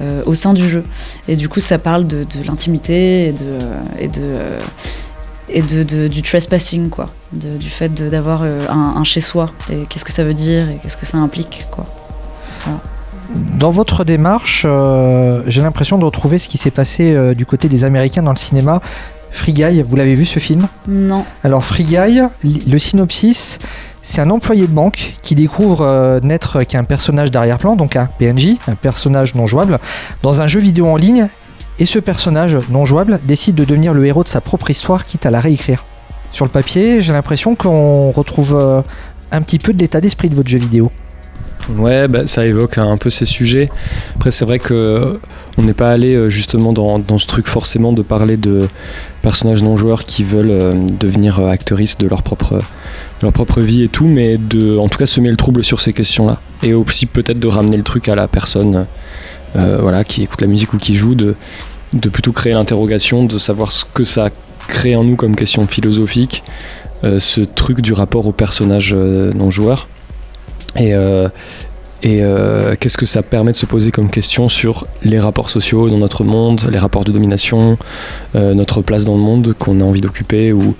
euh, au sein du jeu. Et du coup, ça parle de, de l'intimité et, de, et, de, et de, de- du trespassing, quoi. De- du fait d'avoir euh, un, un chez-soi. Et qu'est-ce que ça veut dire et qu'est-ce que ça implique, quoi. Dans votre démarche, euh, j'ai l'impression de retrouver ce qui s'est passé euh, du côté des Américains dans le cinéma. Free Guy, vous l'avez vu ce film? Non. Alors Free Guy, le synopsis, c'est un employé de banque qui découvre euh, naître qu'un personnage d'arrière-plan, donc un PNJ, un personnage non jouable, dans un jeu vidéo en ligne. Et ce personnage non jouable décide de devenir le héros de sa propre histoire, quitte à la réécrire. Sur le papier, j'ai l'impression qu'on retrouve euh, un petit peu de l'état d'esprit de votre jeu vidéo. Ouais, bah, ça évoque un peu ces sujets. Après, c'est vrai que euh, on n'est pas allé euh, justement dans, ce truc forcément de parler de personnages non joueurs qui veulent euh, devenir actrices de leur propre vie et tout, mais de en tout cas semer le trouble sur ces questions-là. Et aussi peut-être de ramener le truc à la personne voilà, qui écoute la musique ou qui joue, de, plutôt créer l'interrogation, de savoir ce que ça crée en nous comme question philosophique, ce truc du rapport au personnage non joueur. Et, euh, euh, qu'est-ce que ça permet de se poser comme question sur les rapports sociaux dans notre monde, les rapports de domination, euh, notre place dans le monde qu'on a envie d'occuper ou,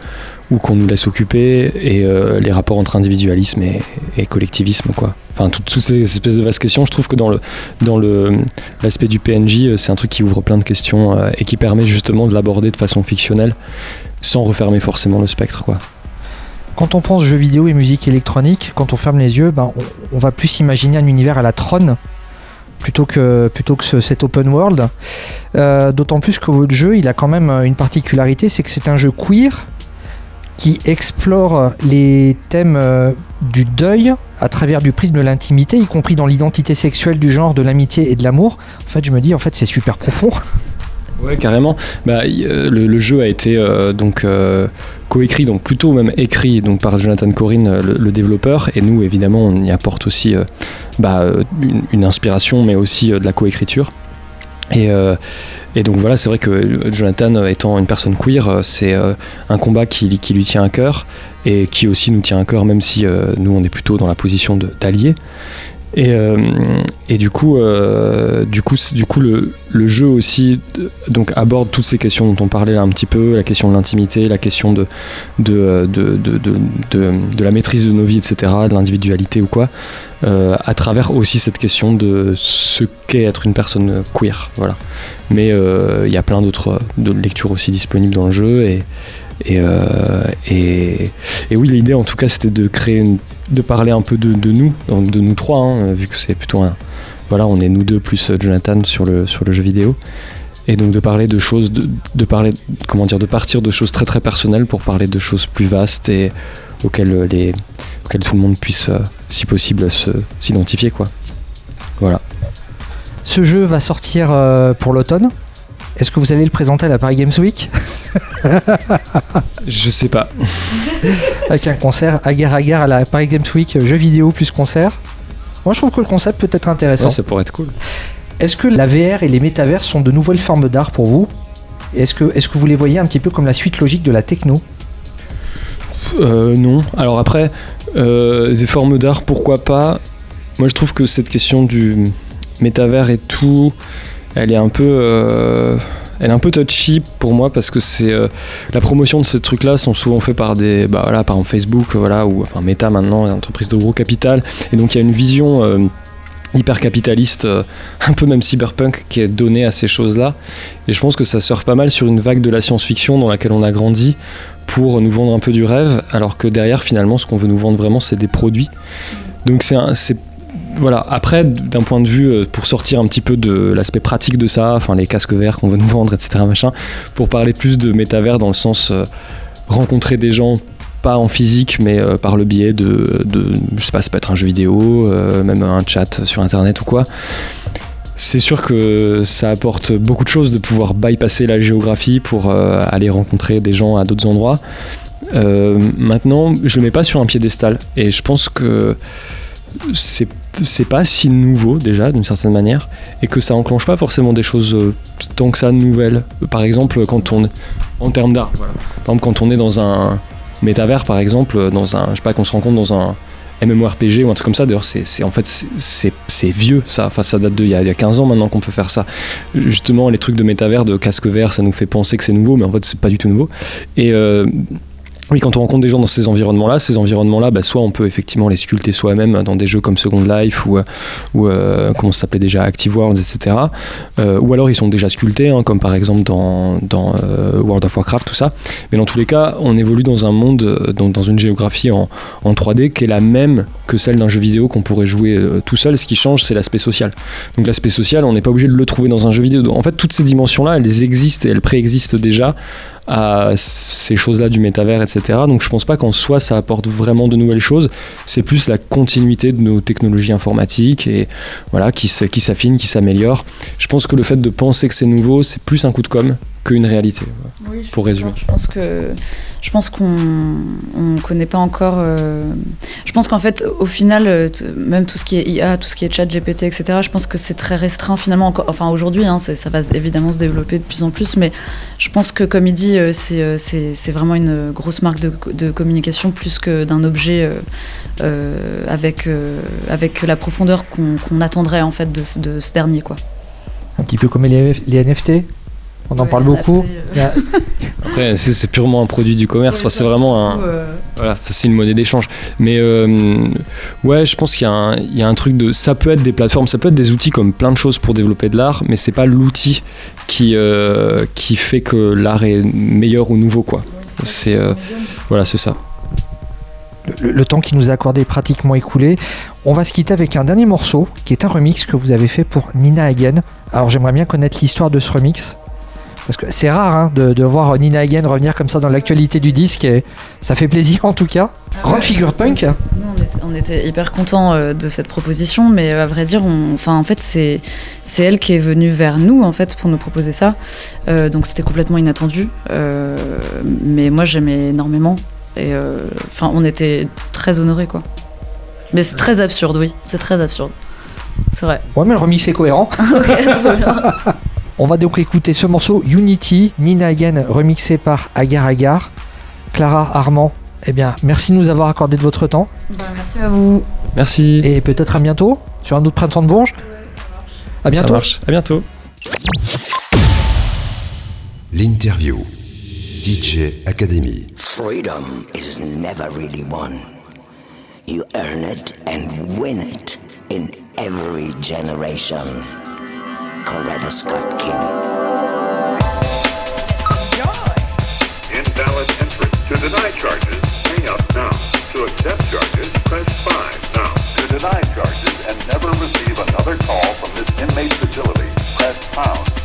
qu'on nous laisse occuper, et les rapports entre individualisme et, collectivisme. Quoi. Enfin, tout- toutes ces espèces de vastes questions, je trouve que dans l'aspect du PNJ, c'est un truc qui ouvre plein de questions et qui permet justement de l'aborder de façon fictionnelle sans refermer forcément le spectre. Quoi. Quand on pense jeux vidéo et musique électronique, quand on ferme les yeux, ben, on, va plus imaginer un univers à la Tron plutôt que, plutôt que ce- cet open world. Euh, D'autant plus que votre jeu, il a quand même une particularité, c'est que c'est un jeu queer qui explore les thèmes euh, du deuil à travers du prisme de l'intimité, y compris dans l'identité sexuelle du genre, de l'amitié et de l'amour. En fait, je me dis, en fait, c'est super profond. Ouais, carrément. Bah, euh, le, jeu a été euh, donc euh, coécrit, donc plutôt même écrit donc par Jonathan Corinne, le, développeur, et nous évidemment on y apporte aussi euh, bah, euh, une, inspiration, mais aussi euh, de la coécriture. Et, et donc voilà, c'est vrai que Jonathan étant une personne queer, c'est un combat qui, qui lui tient à cœur et qui aussi nous tient à cœur, même si nous on est plutôt dans la position d'allié. Et, euh, et du coup, euh, du coup, du coup le, le jeu aussi donc aborde toutes ces questions dont on parlait là un petit peu, la question de l'intimité, la question de de, euh, de, de, de, la maîtrise de nos vies, etc., de l'individualité ou quoi, à travers aussi cette question de ce qu'est être une personne queer. Voilà. Mais il y a plein d'autres lectures aussi disponibles dans le jeu et et, et oui, l'idée en tout cas c'était de créer, une- de parler un peu de, de nous, de nous trois, hein, vu que c'est plutôt un. Voilà, on est nous deux plus euh, Jonathan sur le, sur le jeu vidéo. Et donc de parler de choses, de, de parler, comment dire, de partir de choses très très personnelles pour parler de choses plus vastes et auxquelles, euh, les, tout le monde puisse, euh, si possible, s'identifier quoi. Voilà. Ce jeu va sortir pour l'automne. Est-ce que vous allez le présenter à la Paris Games Week Je sais pas. avec un concert agar agar à la Paris Games Week, jeux vidéo plus concert Moi, je trouve que le concept peut être intéressant. Ouais, ça pourrait être cool. Est-ce que la VR et les métavers sont de nouvelles formes d'art pour vous? Est-ce que, est que vous les voyez un petit peu comme la suite logique de la techno? Euh, non. Alors après, euh, des formes d'art, pourquoi pas? Moi, je trouve que cette question du métavers et tout, elle est un peu, euh, elle est un peu touchy pour moi parce que c'est euh, la promotion de ces trucs-là sont souvent faits par des, bah voilà, par Facebook, voilà, ou enfin Meta maintenant, une entreprise de gros capital, et donc il y a une vision. euh, hyper capitaliste, un peu même cyberpunk, qui est donnée à ces choses-là. Et je pense que ça surfe pas mal sur une vague de la science-fiction dans laquelle on a grandi pour nous vendre un peu du rêve, alors que derrière, finalement, ce qu'on veut nous vendre vraiment, c'est des produits. Donc c'est voilà. Après, d'un point de vue euh, pour sortir un petit peu de l'aspect pratique de ça, enfin les casques verts qu'on veut nous vendre, etc. Machin, pour parler plus de métavers dans le sens euh, rencontrer des gens pas en physique, mais euh, par le biais de, je sais pas, ça peut être un jeu vidéo, même un chat sur internet ou quoi. C'est sûr que ça apporte beaucoup de choses de pouvoir bypasser la géographie pour aller rencontrer des gens à d'autres endroits. Maintenant, je le mets pas sur un piédestal et je pense que c'est c'est pas si nouveau déjà d'une certaine manière et que ça enclenche pas forcément des choses euh, tant que ça nouvelles. Par exemple, quand on en termes d'art, par exemple quand on est dans un métavers par exemple, dans un je sais pas qu'on se rencontre dans un MMORPG ou un truc comme ça. D'ailleurs, c'est en fait c'est- vieux ça. Enfin, ça date de il y, a, y a 15 ans maintenant qu'on peut faire ça. Justement, les trucs de métavers, de casque vert, ça nous fait penser que c'est nouveau, mais en fait c'est pas du tout nouveau. Et euh, oui, quand on rencontre des gens dans ces environnements-là, ces environnements-là, bah, soit on peut effectivement les sculpter soi-même dans des jeux comme Second Life ou, euh, ou euh, comment ça s'appelait déjà Active Worlds, etc. Euh, ou alors ils sont déjà sculptés, hein, comme par exemple dans, euh, World of Warcraft, tout ça. Mais dans tous les cas, on évolue dans un monde, dans, dans une géographie en, en 3D qui est la même que celle d'un jeu vidéo qu'on pourrait jouer tout seul. Ce qui change, c'est l'aspect social. Donc l'aspect social, on n'est pas obligé de le trouver dans un jeu vidéo. En fait, toutes ces dimensions-là, elles existent et elles préexistent déjà à ces choses-là du métavers, etc. Donc je pense pas qu'en soi ça apporte vraiment de nouvelles choses. C'est plus la continuité de nos technologies informatiques et voilà qui s'affinent, qui s'améliorent. Je pense que le fait de penser que c'est nouveau, c'est plus un coup de com qu'une réalité. Oui, je Pour résumer. Je pense que je pense qu'on on connaît pas encore. euh, Je pense qu'en fait, au final, euh, même tout ce qui est IA, tout ce qui est chat GPT, etc. Je pense que c'est très restreint finalement. Encore, enfin aujourd'hui, hein, ça va évidemment se développer de plus en plus, mais je pense que comme il dit, euh, c'est c'est c'est vraiment une grosse marque de, de communication plus que d'un objet euh, euh, avec euh, avec la profondeur qu'on attendrait en fait de, ce- de ce dernier quoi. Un petit peu comme les, les NFT On en Ouais, parle beaucoup. euh, Après, c'est purement un produit du commerce. Enfin, c'est vraiment un, euh, Voilà, c'est une monnaie d'échange. Mais euh, ouais, je pense qu'il y, a un- il y a un truc de. Ça peut être des plateformes, ça peut être des outils comme plein de choses pour développer de l'art, mais c'est pas l'outil qui, euh, qui fait que l'art est meilleur ou nouveau, quoi. C'est. euh, voilà, c'est ça. le, le temps qui nous a accordé est pratiquement écoulé. On va se quitter avec un dernier morceau qui est un remix que vous avez fait pour Nina Hagen. Alors j'aimerais bien connaître l'histoire de ce remix. Parce que c'est rare hein, de, de voir Nina Hagen revenir comme ça dans l'actualité du disque et ça fait plaisir en tout cas. Grande figure punk. Nous, on était, on était hyper contents euh, de cette proposition, mais à vrai dire, on, enfin, en fait, c'est, c'est elle qui est venue vers nous en fait pour nous proposer ça. Euh, donc c'était complètement inattendu, Euh, mais moi j'aimais énormément et euh, enfin, on était très honorés quoi. Mais c'est très absurde, oui, c'est très absurde. C'est vrai. Ouais mais le remix est cohérent. On va donc écouter ce morceau Unity, Nina Hagen remixé par Agar Agar. Clara Armand, eh bien merci de nous avoir accordé de votre temps merci à vous. Merci. et peut-être à bientôt sur un autre printemps de Bourges. À ça bientôt. marche. À bientôt. L'interview. DJ Academy. Freedom is never really won. You earn it and win it in every generation. Coretta Scott King. Invalid entry. To deny charges, hang up now. To accept charges, press 5 now. To deny charges and never receive another call from this inmate facility, press pound.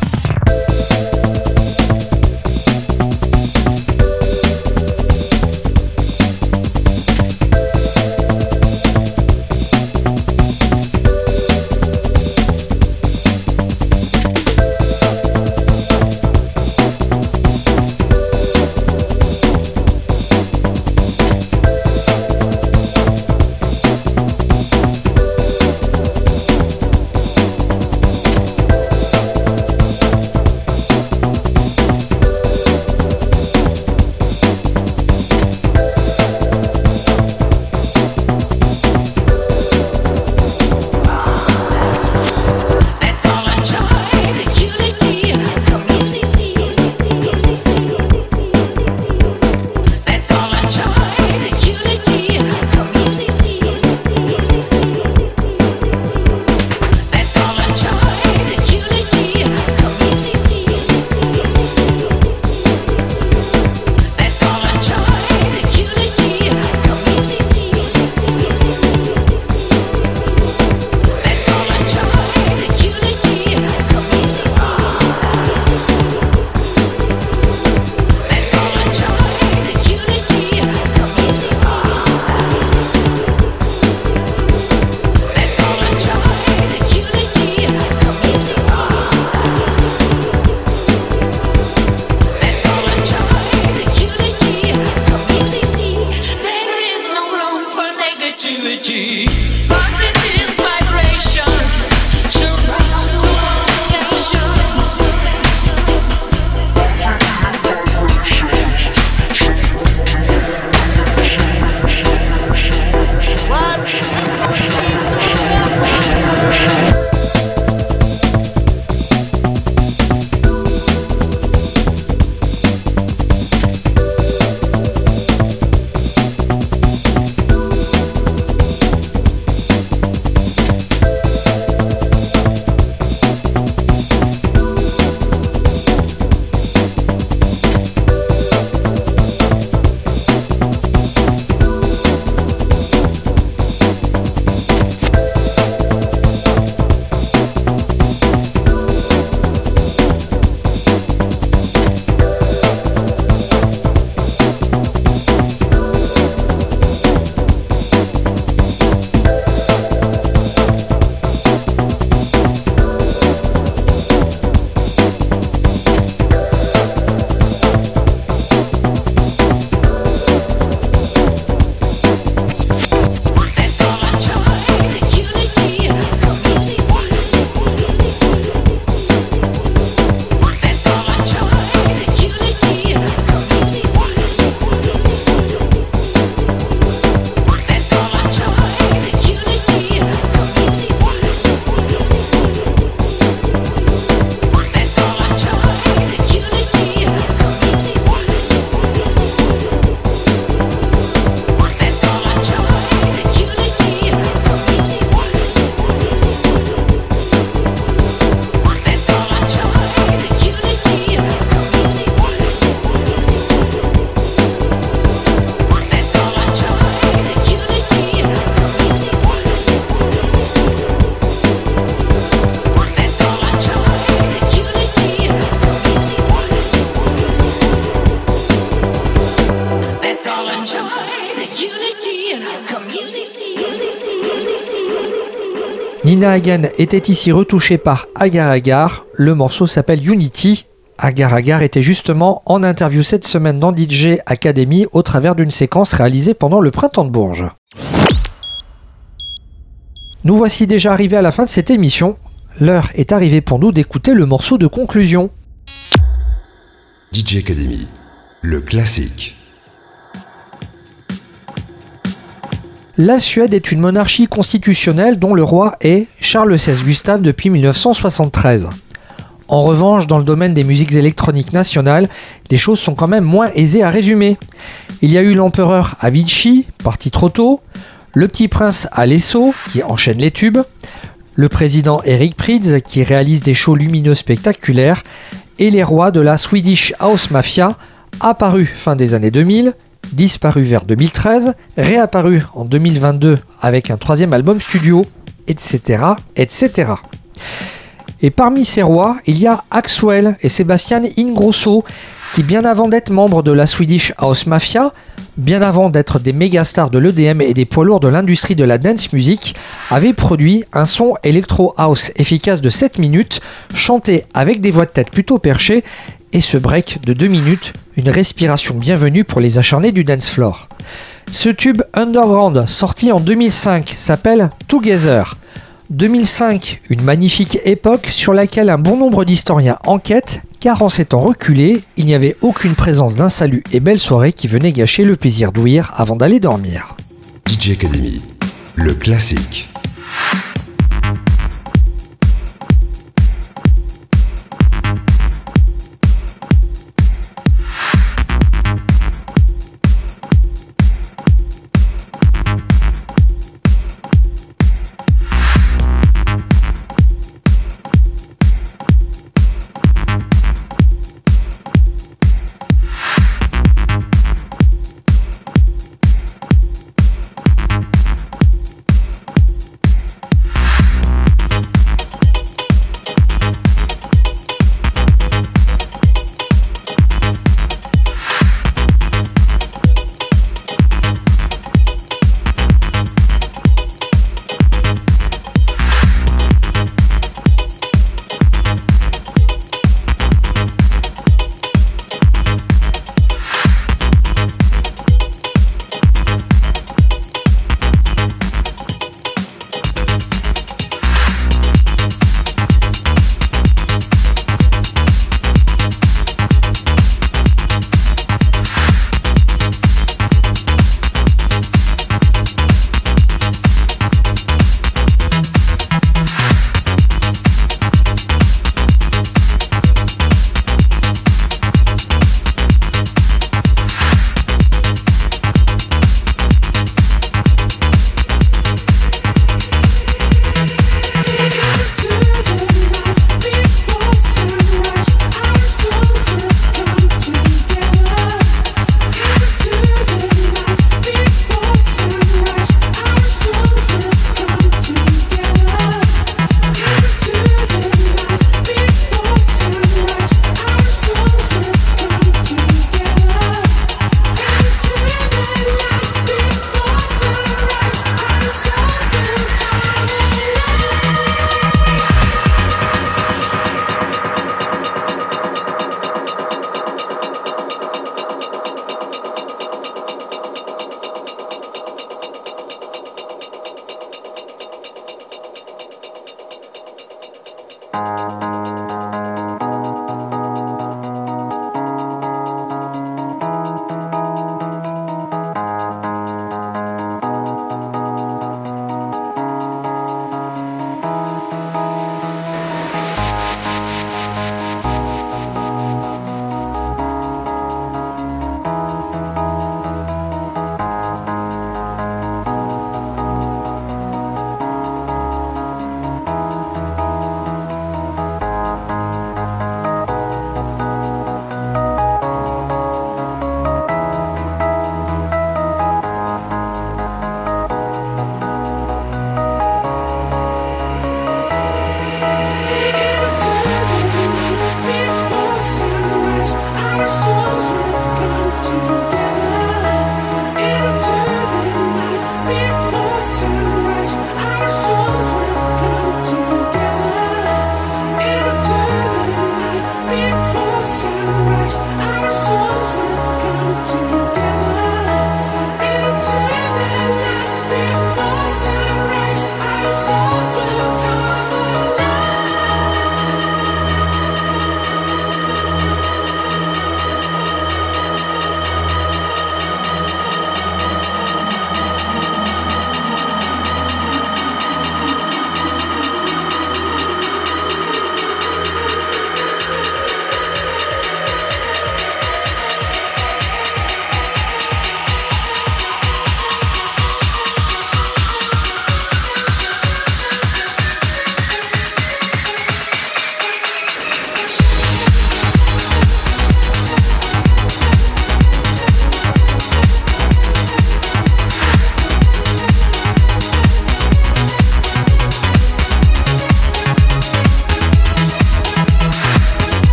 Hagen était ici retouchée par Agar Agar. Le morceau s'appelle Unity. Agar Agar était justement en interview cette semaine dans DJ Academy au travers d'une séquence réalisée pendant le printemps de Bourges. Nous voici déjà arrivés à la fin de cette émission. L'heure est arrivée pour nous d'écouter le morceau de conclusion. DJ Academy, le classique. La Suède est une monarchie constitutionnelle dont le roi est Charles XVI Gustave depuis 1973. En revanche, dans le domaine des musiques électroniques nationales, les choses sont quand même moins aisées à résumer. Il y a eu l'empereur Avicii, parti trop tôt, le petit prince Alesso, qui enchaîne les tubes, le président Eric Prydz, qui réalise des shows lumineux spectaculaires, et les rois de la Swedish House Mafia, apparus fin des années 2000, disparus vers 2013, réapparus en 2022 avec un troisième album studio, etc., etc. Et parmi ces rois, il y a Axwell et Sébastien Ingrosso, qui bien avant d'être membres de la Swedish House Mafia, bien avant d'être des méga stars de l'EDM et des poids lourds de l'industrie de la dance music, avaient produit un son electro house efficace de 7 minutes, chanté avec des voix de tête plutôt perchées, et ce break de 2 minutes, une respiration bienvenue pour les acharnés du dance floor. Ce tube underground sorti en 2005 s'appelle Together. 2005, une magnifique époque sur laquelle un bon nombre d'historiens enquêtent, car en temps reculés, il n'y avait aucune présence d'un salut et belle soirée qui venait gâcher le plaisir d'ouïr avant d'aller dormir. DJ Academy, le classique.